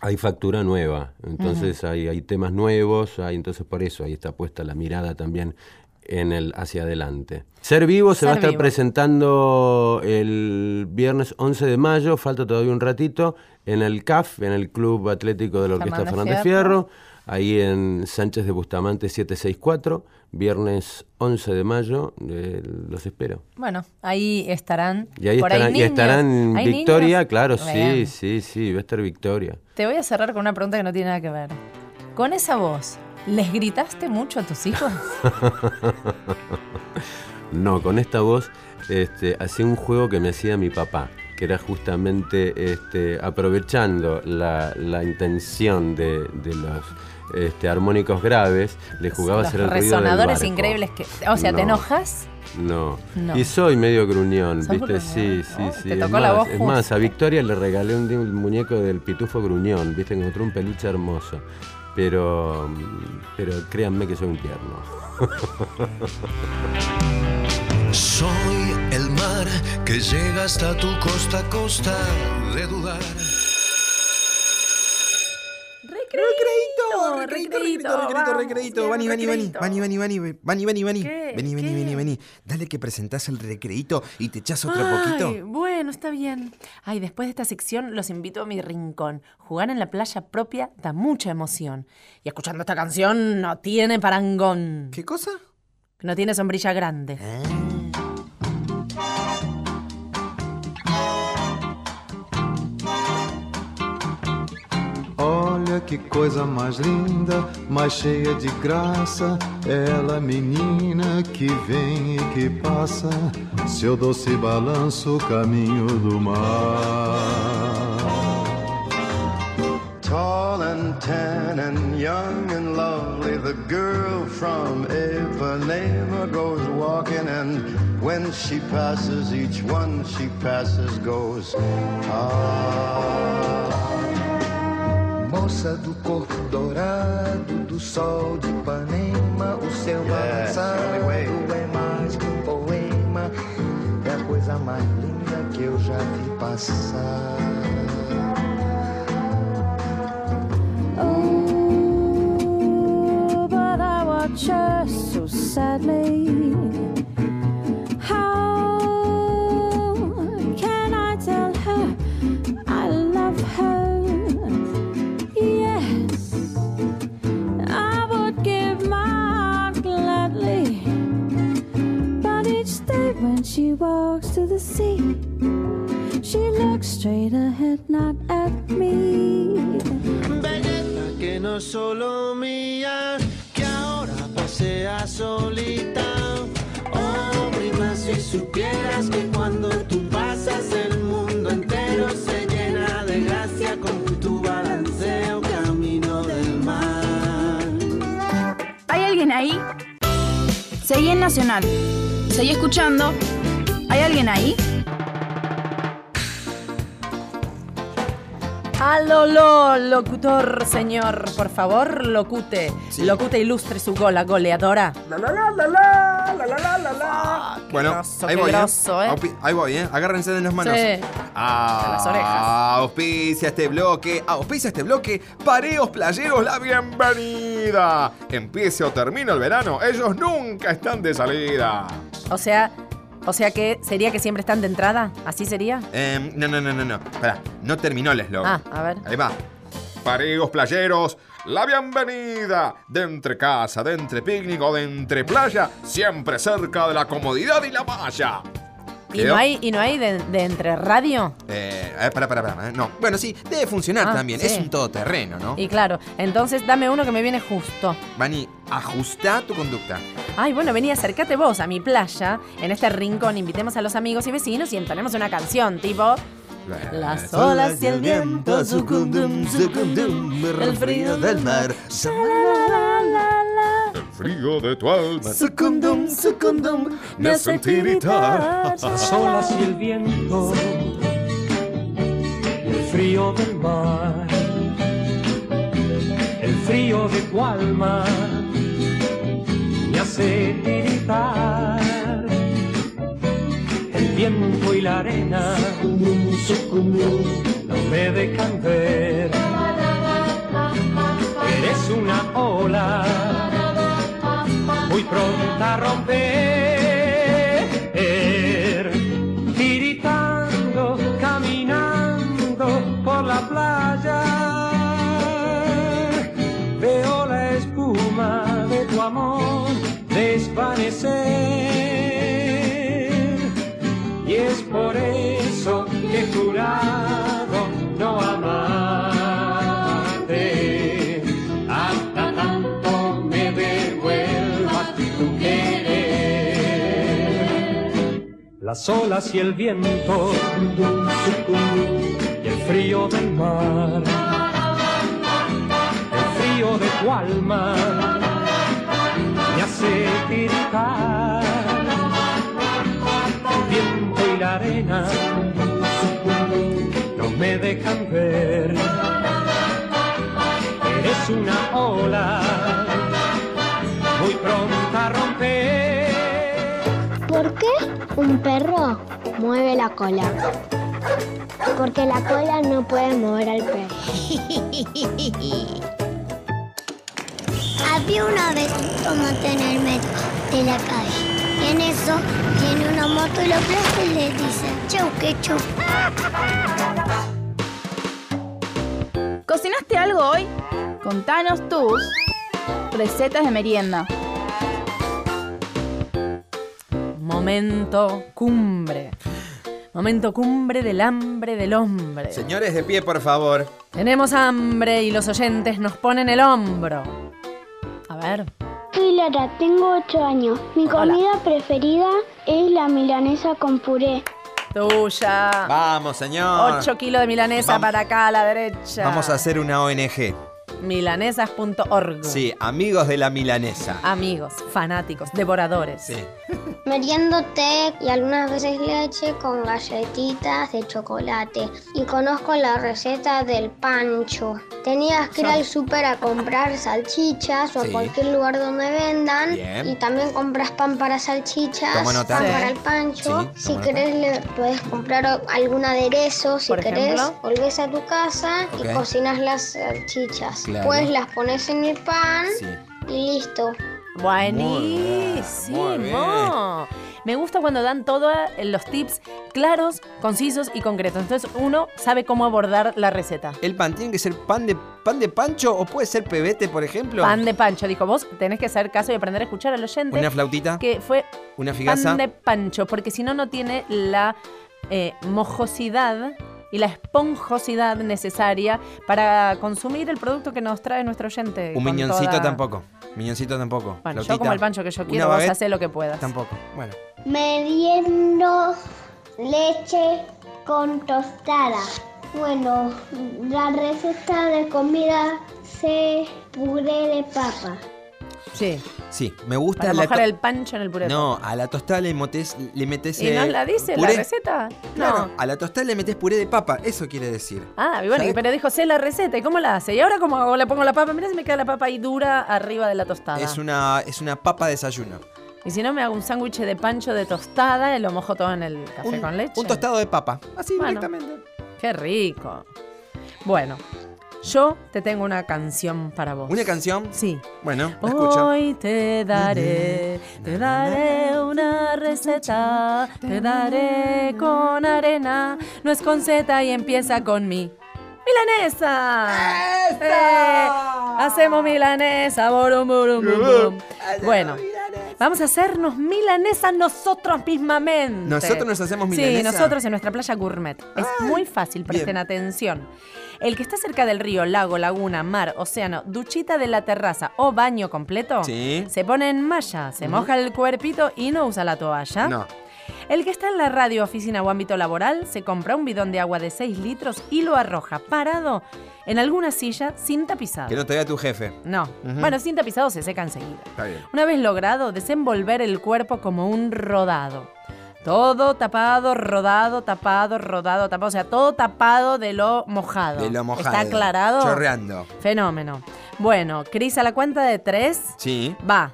S10: hay factura nueva. Entonces hay, hay temas nuevos, hay, entonces por eso ahí está puesta la mirada también en el hacia adelante. Ser Vivo se va a estar
S4: Vivo.
S10: presentando el viernes 11 de mayo, falta todavía un ratito, en el CAF, en el Club Atlético de la Orquesta
S4: Fernández
S10: Fernández Fierro, ahí en Sánchez de Bustamante 764, viernes 11 de mayo, eh, los espero.
S4: Bueno, ahí estarán.
S10: Y ahí
S4: por
S10: estarán, y
S4: niños.
S10: estarán
S4: ¿Hay
S10: Victoria,
S4: niños?
S10: claro, sí, sí, sí, va a estar Victoria.
S4: Te voy a cerrar con una pregunta que no tiene nada que ver. Con esa voz, ¿les gritaste mucho a tus hijos?
S10: No, con esta voz este, hacía un juego que me hacía mi papá, que era justamente este, aprovechando la, la intención de, de los este, armónicos graves, le jugaba a
S4: Los
S10: hacer el ruido del
S4: resonadores
S10: barco.
S4: increíbles que. O sea, ¿te
S10: No.
S4: enojas?
S10: No.
S4: No.
S10: Y soy medio gruñón,
S4: ¿Sos
S10: ¿viste? Sí,
S4: gruñón?
S10: sí,
S4: Oh,
S10: sí.
S4: te
S10: es
S4: tocó la
S10: más,
S4: voz
S10: es más, a Victoria le regalé un, un muñeco del pitufo gruñón, ¿viste? Encontré un peluche hermoso. Pero, pero créanme que soy un tierno.
S11: Soy el mar que llega hasta tu costa, costa de dudar.
S2: Recreito, recreito, recreito. Vani, vani, vani, vani, vani, vani, vani, vani, vani. Vení, vení, vení, vení. Dale que presentás el recreito y te echas otro
S4: Ay,
S2: poquito.
S4: Bueno, está bien. Ay, después de esta sección los invito a mi rincón. Jugar en la playa propia da mucha emoción. Y escuchando esta canción no tiene parangón.
S2: ¿Qué cosa?
S4: No tiene sombrilla grande.
S12: Olha que coisa mais linda, mais cheia de graça. Ela, menina que vem e que passa, seu doce balanço, caminho do mar.
S13: Tall and tan and young and lovely, the girl from Ipanema goes walking, and when she passes, each one she passes goes. Ah.
S14: Moça do corpo dourado, do sol de Ipanema, o seu
S13: Yes,
S14: balançado é mais que um poema. É a coisa mais linda que eu já vi passar.
S15: Oh, but I watch her so sadly. Sea, she looks straight ahead, not at me.
S13: Belleza que no solo mía, que ahora pasea solita. Oh, prima, si supieras que cuando tú pasas el mundo entero se llena de gracia con tu balanceo camino del mar.
S6: ¿Hay alguien ahí? Seguí en Nacional. Seguí escuchando. ¿Hay alguien ahí?
S4: Aló, lo, locutor, señor, por favor, locute. Locute ilustre su gola goleadora. La, la, la, la, la, la, la, la, la.
S2: Bueno,
S4: grosso,
S2: ahí voy,
S4: grosso,
S2: ¿eh?
S4: ¿eh?
S2: Ahí voy, ¿eh? Agárrense de las manos.
S4: Sí.
S2: Ah,
S4: De las orejas.
S2: Auspicia este bloque, auspicia este bloque. Pareos Playeros, la bienvenida. Empiece o termine el verano, ellos nunca están de salida.
S4: O sea, o sea que sería que siempre están de entrada, ¿así sería?
S2: Em, no, no, no, no, no. Espera, no terminó el eslogan.
S4: Ah, a ver.
S2: Ahí va. Pareos playeros, la bienvenida. De entre casa, de entre picnic o de entre playa, siempre cerca de la comodidad y la malla.
S4: ¿Y no hay, y no hay de, de entre radio?
S2: Eh, a ver, pará, pará, pará. No, bueno, sí, debe funcionar
S4: Ah,
S2: también.
S4: sí.
S2: Es un todoterreno, ¿no?
S4: Y claro, entonces dame uno que me viene justo.
S2: Vani, ajusta tu conducta.
S4: Ay, bueno, vení, acércate vos a mi playa. En este rincón invitemos a los amigos y vecinos y entonemos una canción tipo... Las olas y el viento, sucundum, sucundum, el frío del mar.
S2: Frío de tu alma.
S4: Sucundum, sucundum,
S2: me hace tiritar.
S9: Las olas y el viento, el frío del mar, el frío de tu alma me hace tiritar. El viento y la arena no me dejan ver. Eres una ola muy pronta a romper. Tiritando, caminando por la playa. Veo la espuma de tu amor desvanecer. Y es por eso que he Las olas y el viento y el frío del mar. El frío de tu alma me hace tiritar. El viento y la arena no me dejan ver. Eres una ola muy pronta a romper.
S5: ¿Por qué un perro mueve la cola? Porque la cola no puede mover al perro. Había una vez un tomate en el metro de la calle. Y en eso tiene una moto y lo aplasta y le dice, chau, que chau.
S6: ¿Cocinaste algo hoy? Contanos tus recetas de merienda.
S4: Momento cumbre. Momento cumbre del hambre del hombre.
S2: Señores, de pie, por favor.
S4: Tenemos hambre y los oyentes nos ponen el hombro. A ver.
S5: Soy Lara, tengo 8 años. Mi comida preferida es la milanesa con puré.
S4: Tuya.
S2: Vamos, señor.
S4: 8 kilos de milanesa
S2: Vamos.
S4: para acá a la derecha.
S2: Vamos a hacer una ONG.
S4: Milanesas.org.
S2: Sí, amigos de la milanesa.
S4: Amigos, fanáticos, devoradores.
S2: Sí.
S5: Meriendo té y algunas veces leche con galletitas de chocolate. Y conozco la receta del pancho. Tenías que ir al súper a comprar salchichas o
S2: Sí.
S5: a cualquier lugar donde vendan.
S2: Bien.
S5: Y también compras pan para salchichas, pan
S2: Sí.
S5: para el pancho.
S2: Sí,
S5: si querés le puedes comprar algún aderezo. Si
S4: Por
S5: querés,
S4: ejemplo.
S5: volvés a tu casa y cocinas las salchichas.
S2: Claro.
S5: Después las pones en el pan
S2: Sí.
S5: y listo.
S4: Buenísimo. Me gusta cuando dan todos los tips claros, concisos y concretos. Entonces uno sabe cómo abordar la receta.
S2: ¿El pan tiene que ser pan de, pan de pancho o puede ser pebete, por ejemplo?
S4: Pan de pancho, dijo vos, tenés que hacer caso y aprender a escuchar al oyente.
S2: Una flautita.
S4: Que fue
S2: Una figaza.
S4: pan de pancho, porque si no, no tiene la eh, mojosidad y la esponjosidad necesaria para consumir el producto que nos trae nuestro oyente.
S2: Un miñoncito
S4: toda-
S2: tampoco. Miñoncito tampoco.
S4: Bueno, yo como el pancho que yo quiero, vos
S2: baguette,
S4: hacé lo que puedas.
S2: Tampoco. Bueno.
S5: Meriendo leche con tostada. Bueno, la receta de comida se puré de papa.
S4: Sí.
S2: Sí, me gusta
S4: Para
S2: la
S4: mojar el pancho en el puré.
S2: No, a la tostada le, metes, le metes.
S4: ¿Y no
S2: eh,
S4: la dice
S2: puré.
S4: la receta?
S2: Claro,
S4: No.
S2: a la tostada le metes puré de papa, eso quiere decir.
S4: Ah, y bueno,
S2: ¿Sabes?
S4: pero dijo, sé la receta. ¿Y cómo la hace? ¿Y ahora cómo hago? le pongo la papa? Mira si me queda la papa ahí dura arriba de la tostada.
S2: Es una, es una papa de desayuno.
S4: Y si no, me hago un sándwich de pancho de tostada y lo mojo todo en el café
S2: Un-
S4: con leche.
S2: Un tostado de papa. Así
S4: Bueno.
S2: directamente.
S4: Qué rico. Bueno, yo te tengo una canción para vos.
S2: ¿Una canción?
S4: Sí.
S2: Bueno, la escucho.
S4: Hoy te daré, te daré una receta, te daré con arena, no es con Z y empieza con mi. ¡Milanesa! ¡Eh! Hacemos milanesa, borum, borum, bum. Bueno, Vamos a hacernos milanesas nosotros mismamente.
S2: ¿Nosotros nos hacemos
S4: Sí,
S2: milanesa?
S4: nosotros en nuestra playa gourmet. Es muy fácil, presten
S2: bien.
S4: atención. El que está cerca del río, lago, laguna, mar, océano, duchita de la terraza o baño completo,
S2: Sí.
S4: se pone en malla, se
S2: Ujú.
S4: moja el cuerpito y no usa la toalla.
S2: No.
S4: El que está en la radio, oficina o ámbito laboral se compra un bidón de agua de 6 litros y lo arroja parado en alguna silla sin tapizado.
S2: Que no te vea tu jefe.
S4: No. Bueno, sin tapizado se seca enseguida.
S2: Está bien.
S4: Una vez logrado, desenvolver el cuerpo como un rodado. Todo tapado, rodado, tapado, rodado, tapado. O sea, todo tapado de lo mojado.
S2: De lo mojado.
S4: ¿Está aclarado?
S2: Chorreando.
S4: Fenómeno. Bueno, Cris, a la cuenta de tres,
S2: Sí.
S4: va.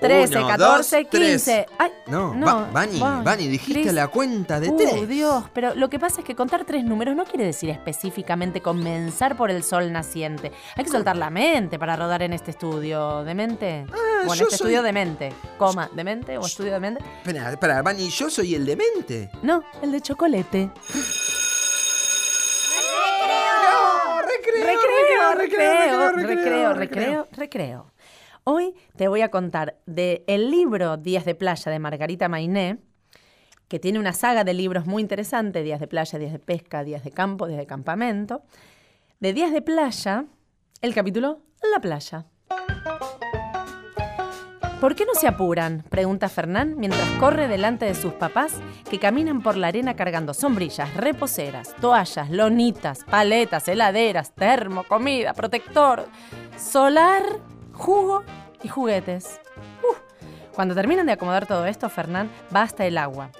S4: 13,
S2: Uno,
S4: 14,
S2: dos, tres.
S4: 15. Ay,
S2: No,
S4: no.
S2: Va- Vani,
S4: Vani,
S2: Vani, dijiste la cuenta de
S4: Uh,
S2: tres.
S4: Dios, pero lo que pasa es que contar tres números no quiere decir específicamente comenzar por el sol naciente. Hay que soltar la mente para rodar en este estudio de mente. o en
S2: yo
S4: este
S2: soy-
S4: estudio de mente. Coma, ¿de mente o estudio de mente?
S2: Espera, espera, Vani, yo soy el demente.
S4: No, el de chocolate.
S2: recreo,
S4: recreo, recreo, recreo, recreo. Hoy te voy a contar del libro Días de Playa de Margarita Mainé, que tiene una saga de libros muy interesante, Días de Playa, Días de Pesca, Días de Campo, Días de Campamento. De Días de Playa, el capítulo La Playa. ¿Por qué no se apuran? pregunta Fernán mientras corre delante de sus papás que caminan por la arena cargando sombrillas, reposeras, toallas, lonitas, paletas, heladeras, termo, comida, protector, solar, jugo y juguetes. Uf. Cuando terminan de acomodar todo esto, Fernán va hasta el agua.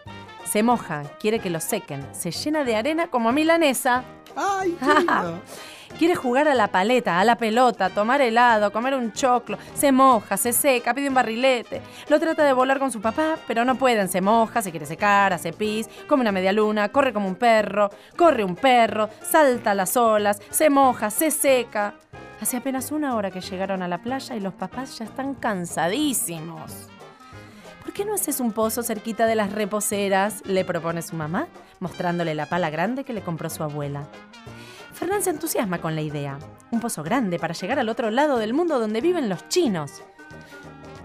S4: Se moja, quiere que lo sequen, se llena de arena como milanesa.
S2: ¡Ay, qué lindo!
S4: Quiere jugar a la paleta, a la pelota, tomar helado, comer un choclo. Se moja, se seca, pide un barrilete. Lo trata de volar con su papá, pero no pueden. Se moja, se quiere secar, hace pis, come una media luna, corre como un perro, corre un perro, salta a las olas, se moja, se seca. Hace apenas una hora que llegaron a la playa y los papás ya están cansadísimos. ¿Por qué no haces un pozo cerquita de las reposeras? Le propone su mamá, mostrándole la pala grande que le compró su abuela. Fernán se entusiasma con la idea. Un pozo grande para llegar al otro lado del mundo donde viven los chinos.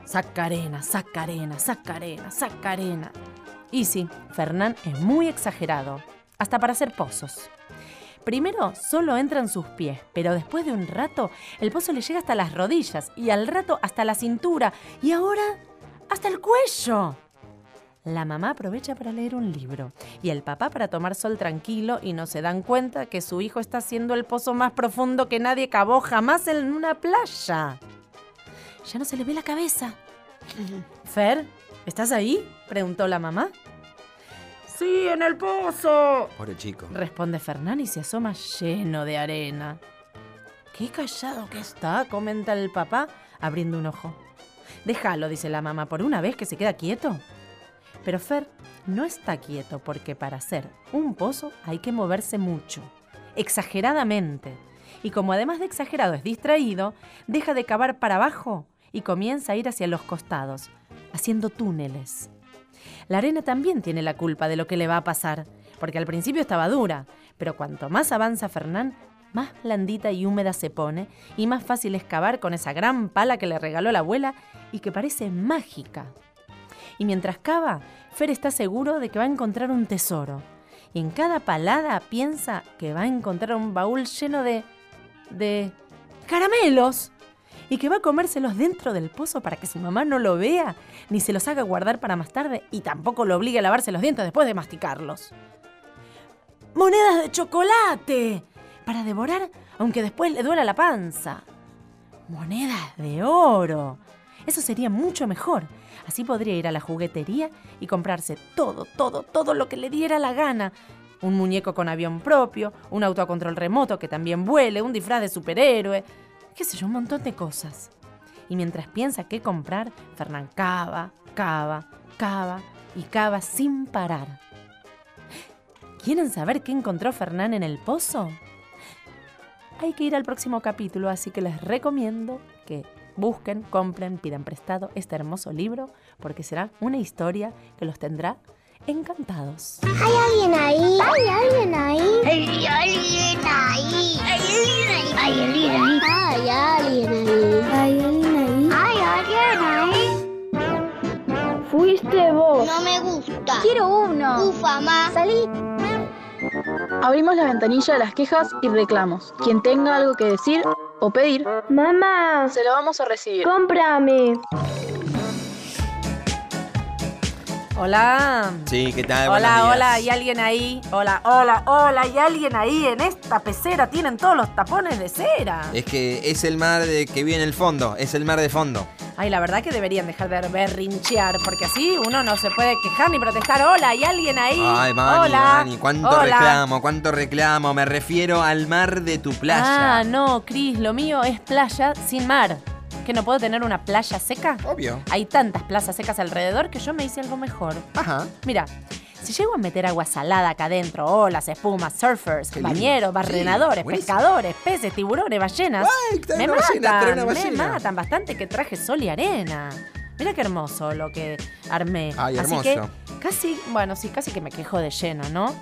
S4: Saca arena, saca arena, saca arena, saca arena. Y sí, Fernán es muy exagerado, hasta para hacer pozos. Primero solo entran sus pies, pero después de un rato el pozo le llega hasta las rodillas y al rato hasta la cintura y ahora hasta el cuello. La mamá aprovecha para leer un libro y el papá para tomar sol tranquilo y no se dan cuenta que su hijo está haciendo el pozo más profundo que nadie cavó jamás en una playa. Ya no se le ve la cabeza. Fer, ¿estás ahí? preguntó la mamá. Sí, en el pozo,
S2: Pobre chico.
S4: responde Fernán y se asoma lleno de arena. Qué callado que está, comenta el papá, abriendo un ojo. Déjalo, dice la mamá, por una vez que se queda quieto. Pero Fer no está quieto porque para hacer un pozo hay que moverse mucho, exageradamente. Y como además de exagerado es distraído, deja de cavar para abajo y comienza a ir hacia los costados, haciendo túneles. La arena también tiene la culpa de lo que le va a pasar, porque al principio estaba dura, pero cuanto más avanza Fernán, más blandita y húmeda se pone y más fácil es cavar con esa gran pala que le regaló la abuela y que parece mágica. Y mientras cava, Fer está seguro de que va a encontrar un tesoro. Y en cada palada piensa que va a encontrar un baúl lleno de... de... caramelos. Y que va a comérselos dentro del pozo para que su mamá no lo vea, ni se los haga guardar para más tarde y tampoco lo obligue a lavarse los dientes después de masticarlos. ¡Monedas de chocolate! Para devorar, aunque después le duela la panza. Monedas de oro. Eso sería mucho mejor. Así podría ir a la juguetería y comprarse todo, todo, todo lo que le diera la gana. Un muñeco con avión propio, un auto a control remoto que también vuele, un disfraz de superhéroe, qué sé yo, un montón de cosas. Y mientras piensa qué comprar, Fernán cava, cava, cava y cava sin parar. ¿Quieren saber qué encontró Fernán en el pozo? Hay que ir al próximo capítulo, así que les recomiendo que busquen, compren, pidan prestado este hermoso libro, porque será una historia que los tendrá encantados.
S5: ¿Hay alguien ahí? ¿Hay alguien ahí? ¿Hay alguien ahí? ¿Hay alguien ahí? ¿Hay alguien ahí? ¿Hay alguien ahí? ¿Hay alguien ahí? ¿Hay alguien ahí?
S16: Fuiste vos.
S17: No me gusta.
S6: Quiero uno.
S17: Ufa, más. Salí.
S6: Abrimos la ventanilla de las quejas y reclamos. Quien tenga algo que decir o pedir,
S5: mamá,
S6: se lo vamos a recibir.
S5: Cómprame.
S4: Hola.
S2: Sí, ¿qué tal?
S4: Hola, hola, ¿hay alguien ahí? Hola, hola, hola, ¿hay alguien ahí? En esta pecera tienen todos los tapones de cera.
S2: Es que es el mar de que viene el fondo, es el mar de fondo.
S4: Ay, la verdad que deberían dejar de berrinchear, porque así uno no se puede quejar ni protestar. Hola, ¿hay alguien ahí?
S2: Ay, Vani,
S4: hola.
S2: Vani, cuánto
S4: hola.
S2: reclamo, cuánto reclamo. Me refiero al mar de tu playa.
S4: Ah, no, Cris, lo mío es playa sin mar. ¿Que no puedo tener una playa seca?
S2: Obvio.
S4: Hay tantas plazas secas alrededor que yo me hice algo mejor.
S2: Ajá.
S4: Mira, si llego a meter agua salada acá adentro, olas, espumas, surfers, bañeros, barrenadores, pescadores, peces, tiburones, ballenas,
S2: Ay,
S4: me
S2: una ballena,
S4: matan, me
S2: ballena.
S4: matan bastante que traje sol y arena. Mira qué hermoso lo que armé.
S2: Ay,
S4: Así
S2: hermoso.
S4: que casi, bueno, sí, casi que me quejo de lleno, ¿no?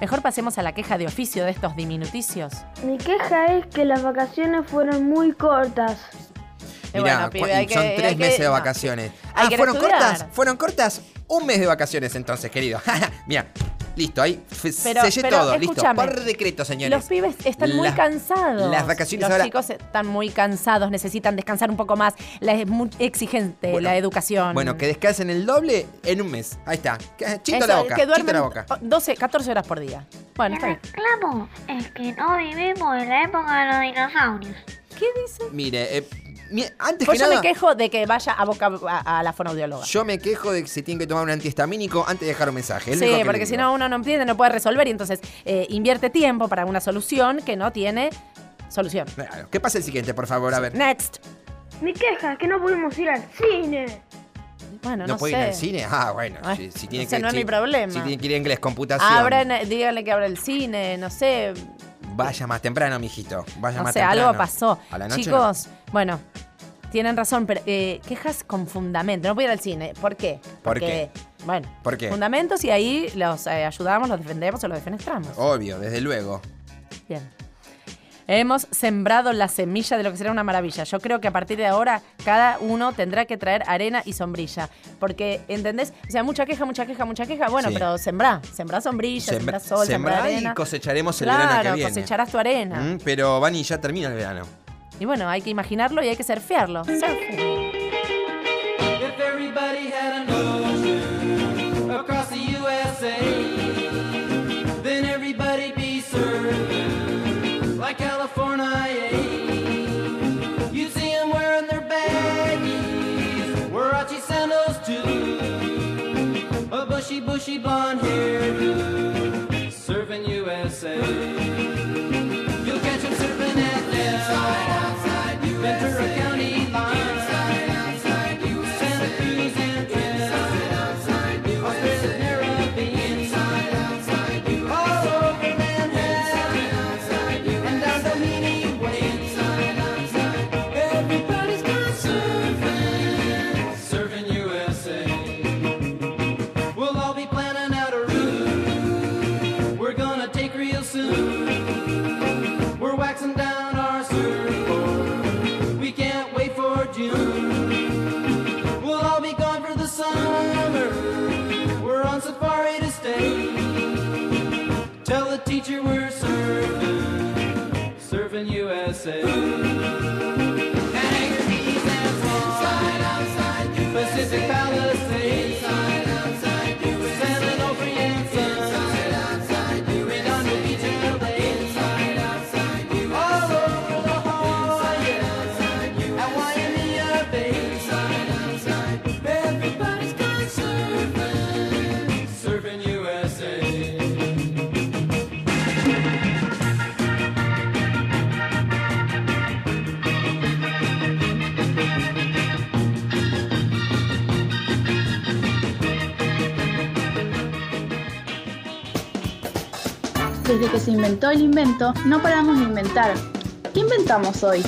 S4: Mejor pasemos a la queja de oficio de estos diminuticios.
S5: Mi queja es que las vacaciones fueron muy cortas.
S2: Mirá,
S4: bueno, pibe,
S2: cu-
S4: hay que-
S2: son
S4: hay
S2: tres
S4: que-
S2: meses de
S4: no.
S2: vacaciones.
S4: Hay
S2: Ah, ¿fueron
S4: estudiar.
S2: cortas? ¿Fueron cortas? Un mes de vacaciones entonces, querido. Mira, listo, ahí
S4: Pero-
S2: sellé
S4: pero
S2: todo, listo.
S4: escúchame,
S2: Por decreto, señores.
S4: Los pibes están muy cansados.
S2: las vacaciones
S4: Los
S2: ahora-
S4: chicos están muy cansados, necesitan descansar un poco más. La, es muy exigente
S2: Bueno,
S4: la educación.
S2: Bueno, que descansen el doble en un mes. Ahí está. Chito
S4: Eso,
S2: la boca.
S4: que
S2: chito la boca.
S4: 12, 14 horas por día. Bueno, está bien.
S5: reclamo es que no vivimos en la época de los dinosaurios.
S4: ¿Qué dice?
S2: Mire, eh, antes
S4: Pues
S2: que
S4: yo
S2: nada,
S4: me quejo de que vaya a boca a, a la fonoaudióloga.
S2: yo me quejo de que se tiene que tomar un antihistamínico antes de dejar un mensaje. es
S4: Sí, porque si no uno no entiende, no puede resolver y entonces eh, invierte tiempo para una solución que no tiene solución.
S2: Claro. ¿Qué pasa el siguiente, por favor? A ver.
S4: Next.
S5: Mi queja es que no pudimos ir al cine.
S4: Bueno,
S2: ¿No,
S4: no,
S2: puede
S4: sé.
S2: ir al cine? Ah, bueno.
S4: Ay,
S2: si, si tiene
S4: ese
S2: que,
S4: no es
S2: si-
S4: mi problema.
S2: Si tiene que ir a inglés, computación.
S4: Abran, eh, díganle que abra el cine, no sé.
S2: Vaya más temprano, mijito. Vaya
S4: No
S2: más
S4: sé,
S2: temprano.
S4: algo pasó.
S2: A la noche
S4: Chicos, bueno, tienen razón, pero eh, quejas con fundamento. No puedo ir al cine. ¿Por qué?
S2: ¿Por
S4: Porque, Bueno,
S2: ¿Por qué?
S4: fundamentos y ahí los eh, ayudamos, los defendemos o los defenestramos.
S2: Obvio, desde luego.
S4: Bien. Hemos sembrado la semilla de lo que será una maravilla. Yo creo que a partir de ahora cada uno tendrá que traer arena y sombrilla. Porque, ¿entendés? O sea, mucha queja, mucha queja, mucha queja. Bueno,
S2: Sí.
S4: pero sembrá. Sembrá sombrilla, sembrá,
S2: Sembra-
S4: sol, sembrá
S2: sembrá
S4: arena.
S2: y cosecharemos el
S4: claro,
S2: verano que viene.
S4: cosecharás tu arena.
S2: Mm, pero, Vani, ya termina el verano.
S4: Y bueno, hay que imaginarlo y hay que surfearlo. Surfing.
S9: USA.
S6: Desde que se inventó el invento, no paramos de inventar. ¿Qué inventamos hoy?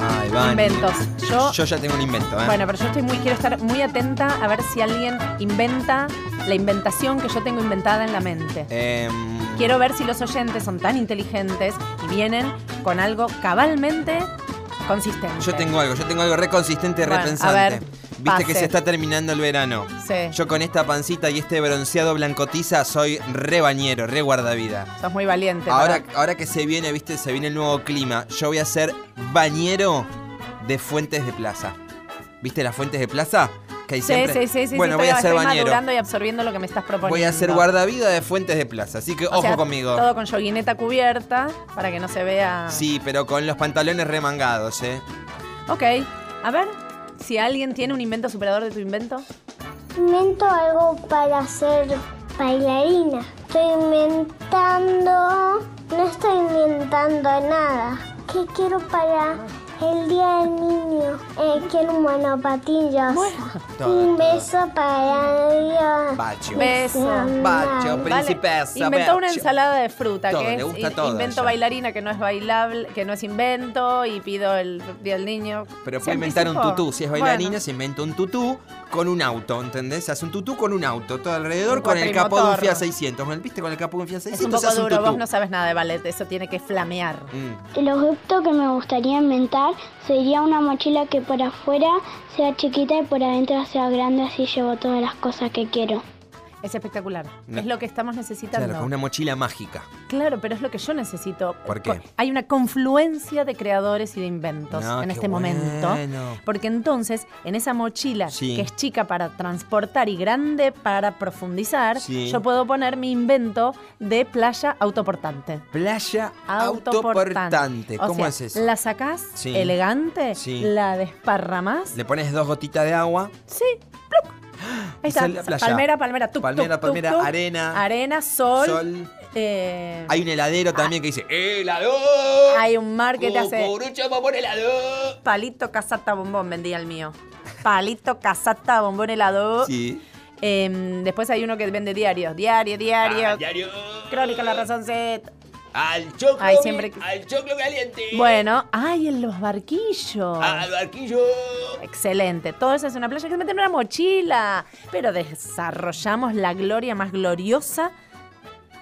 S2: Ay, Vani.
S4: Inventos. Yo,
S2: Yo ya tengo un invento, ¿eh?
S4: bueno, pero yo estoy muy, quiero estar muy atenta a ver si alguien inventa la inventación que yo tengo inventada en la mente.
S2: Em,
S4: Quiero ver si los oyentes son tan inteligentes y vienen con algo cabalmente consistente.
S2: yo tengo algo, yo tengo algo re consistente, re
S4: Bueno,
S2: pensante.
S4: a ver.
S2: Viste que se está terminando el verano.
S4: Sí.
S2: Yo con esta pancita y este bronceado blancotiza soy re bañero, re guardavida.
S4: Sos muy valiente.
S2: Ahora, ahora que se viene, viste, se viene el nuevo clima, yo voy a ser bañero de fuentes de plaza. ¿Viste las fuentes de plaza? Que hay
S4: Sí,
S2: siempre.
S4: sí, sí, sí.
S2: Bueno,
S4: sí,
S2: voy a ser bañero.
S4: y absorbiendo lo que me estás proponiendo.
S2: Voy a ser guardavida de fuentes de plaza, así que
S4: O
S2: ojo
S4: sea,
S2: conmigo.
S4: Todo con yoguineta cubierta para que no se vea.
S2: Sí, pero con los pantalones remangados, ¿eh?
S4: Ok. A ver, si alguien tiene un invento superador de tu invento.
S5: Invento algo para ser bailarina. Estoy inventando... No estoy inventando nada. ¿Qué quiero para el Día del Niño? Eh, quiero un monopatillas. Un beso para Dios.
S2: Bacho.
S4: Beso.
S2: Bacho,
S4: Vale,
S2: principesa.
S4: Inventó una ensalada de fruta,
S2: Todo,
S4: que
S2: le
S4: es
S2: gusta
S4: in-
S2: todo
S4: invento
S2: ella.
S4: bailarina, que no es bailable, que no es invento, y pido el Día del Niño.
S2: Pero puede inventar un
S4: anticipó.
S2: tutú. Si es bailarina,
S4: Bueno.
S2: se inventa un tutú con un auto, ¿entendés? Se hace un tutú con un auto, todo alrededor,
S4: Un
S2: con el capó de un. Fiat 600. ¿Me ¿Viste? Con el capó de un Fiat
S4: Es
S2: 600
S4: un poco duro, vos no sabes nada de ballet, eso tiene que flamear.
S2: Mm.
S1: El objeto que me gustaría inventar sería una mochila que por afuera sea chiquita y por adentro sea grande, así llevo todas las cosas que quiero.
S4: Es espectacular.
S2: No.
S4: Es lo que estamos necesitando.
S2: Claro, con una mochila mágica.
S4: Claro, pero es lo que yo necesito.
S2: ¿Por qué?
S4: Hay una confluencia de creadores y de inventos
S2: No,
S4: en este momento.
S2: bueno.
S4: Porque entonces, en esa mochila
S2: Sí.
S4: que es chica para transportar y grande para profundizar,
S2: Sí.
S4: yo puedo poner mi invento de playa autoportante.
S2: Playa autoportante.
S4: O
S2: ¿Cómo
S4: sea,
S2: es eso?
S4: La sacás
S2: Sí.
S4: elegante, la desparramás.
S2: Le pones dos gotitas de agua.
S4: Sí. Ahí está.
S2: sale la playa.
S4: Palmera, palmera, tuc,
S2: Palmera, palmera, arena.
S4: Arena, sol.
S2: Sol.
S4: eh,
S2: Hay un heladero también que dice ¡Helado!
S4: Hay un mar que te hace.
S2: Bombón, helado.
S4: Palito, casata, bombón, vendía el mío. Palito, casata, bombón, helado.
S2: Sí.
S4: Em, después hay uno que vende diarios. Diario, diario.
S2: Ah, diario.
S4: Crónica La Razón Z.
S2: Al choclo,
S4: Ay, siempre-
S2: al choclo caliente.
S4: Bueno, ay, en los barquillos.
S2: Al barquillo.
S4: Excelente. Todo eso es una playa que se mete en una mochila. Pero desarrollamos la gloria más gloriosa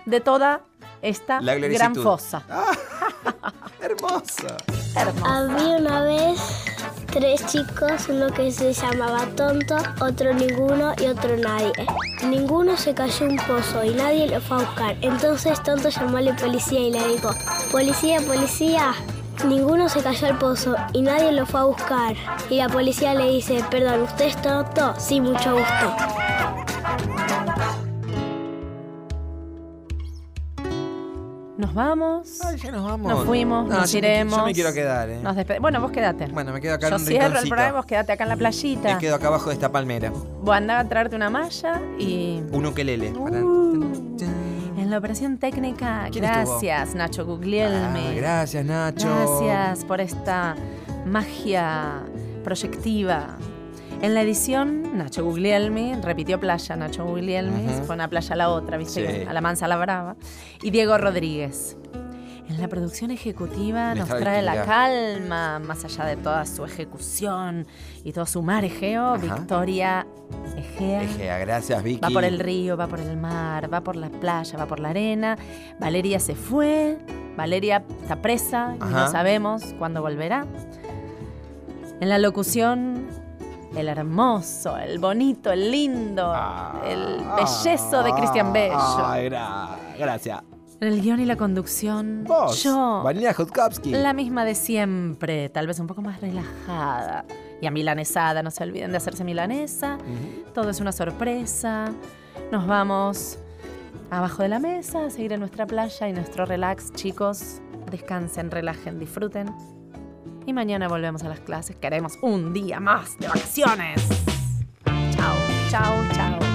S4: de toda esta
S2: La
S4: gran fosa.
S2: Hermosa.
S4: Hermosa.
S5: Había una vez tres chicos, uno que se llamaba Tonto, otro Ninguno y otro Nadie. Ninguno se cayó un pozo y nadie lo fue a buscar. Entonces Tonto llamó a la policía y le dijo, Policía, policía, ninguno se cayó al pozo y nadie lo fue a buscar. Y la policía le dice, perdón, ¿usted es Tonto? Sí, mucho gusto.
S4: Nos vamos.
S2: Ay, ya nos vamos.
S4: Nos fuimos,
S2: No,
S4: nos
S2: yo me-
S4: iremos.
S2: yo me quiero quedar, ¿eh?
S4: Nos bueno, vos quedate.
S2: Bueno, me quedo acá
S4: Yo
S2: en un
S4: cierro el
S2: rinconcito.
S4: programa, vos quedate acá en la playita.
S2: Me quedo acá abajo de esta palmera.
S4: Vos andá a traerte una malla y.
S2: Un ukelele. para-
S4: En la operación técnica, gracias Nacho Guglielmi.
S2: Ah, gracias, Nacho.
S4: Gracias por esta magia proyectiva. En la edición, Nacho Guglielmi, repitió playa Nacho Guglielmi, se fue una playa a la otra, ¿viste?
S2: Sí.
S4: A la mansa, a la brava. Y Diego Rodríguez. En la producción ejecutiva
S2: Me
S4: nos trae la calma, más allá de toda su ejecución y todo su mar Egeo,
S2: Ajá.
S4: Victoria Egea.
S2: Egea, gracias, Vicky.
S4: Va por el río, va por el mar, va por la playa, va por la arena. Valeria se fue. Valeria está presa y no sabemos cuándo volverá. En la locución, el hermoso, el bonito, el lindo, el bellezo de Cristian Bello.
S2: Gra- gracias.
S4: El guion y la conducción,
S2: Vos,
S4: yo,
S2: Vanina Jutkowski.
S4: la misma de siempre, tal vez un poco más relajada. Y a milanesada, no se olviden de hacerse milanesa. Todo es una sorpresa. Nos vamos abajo de la mesa a seguir en nuestra playa y nuestro relax, chicos. Descansen, relajen, disfruten. Y mañana volvemos a las clases. Queremos un día más de vacaciones. Chao, chao, chao.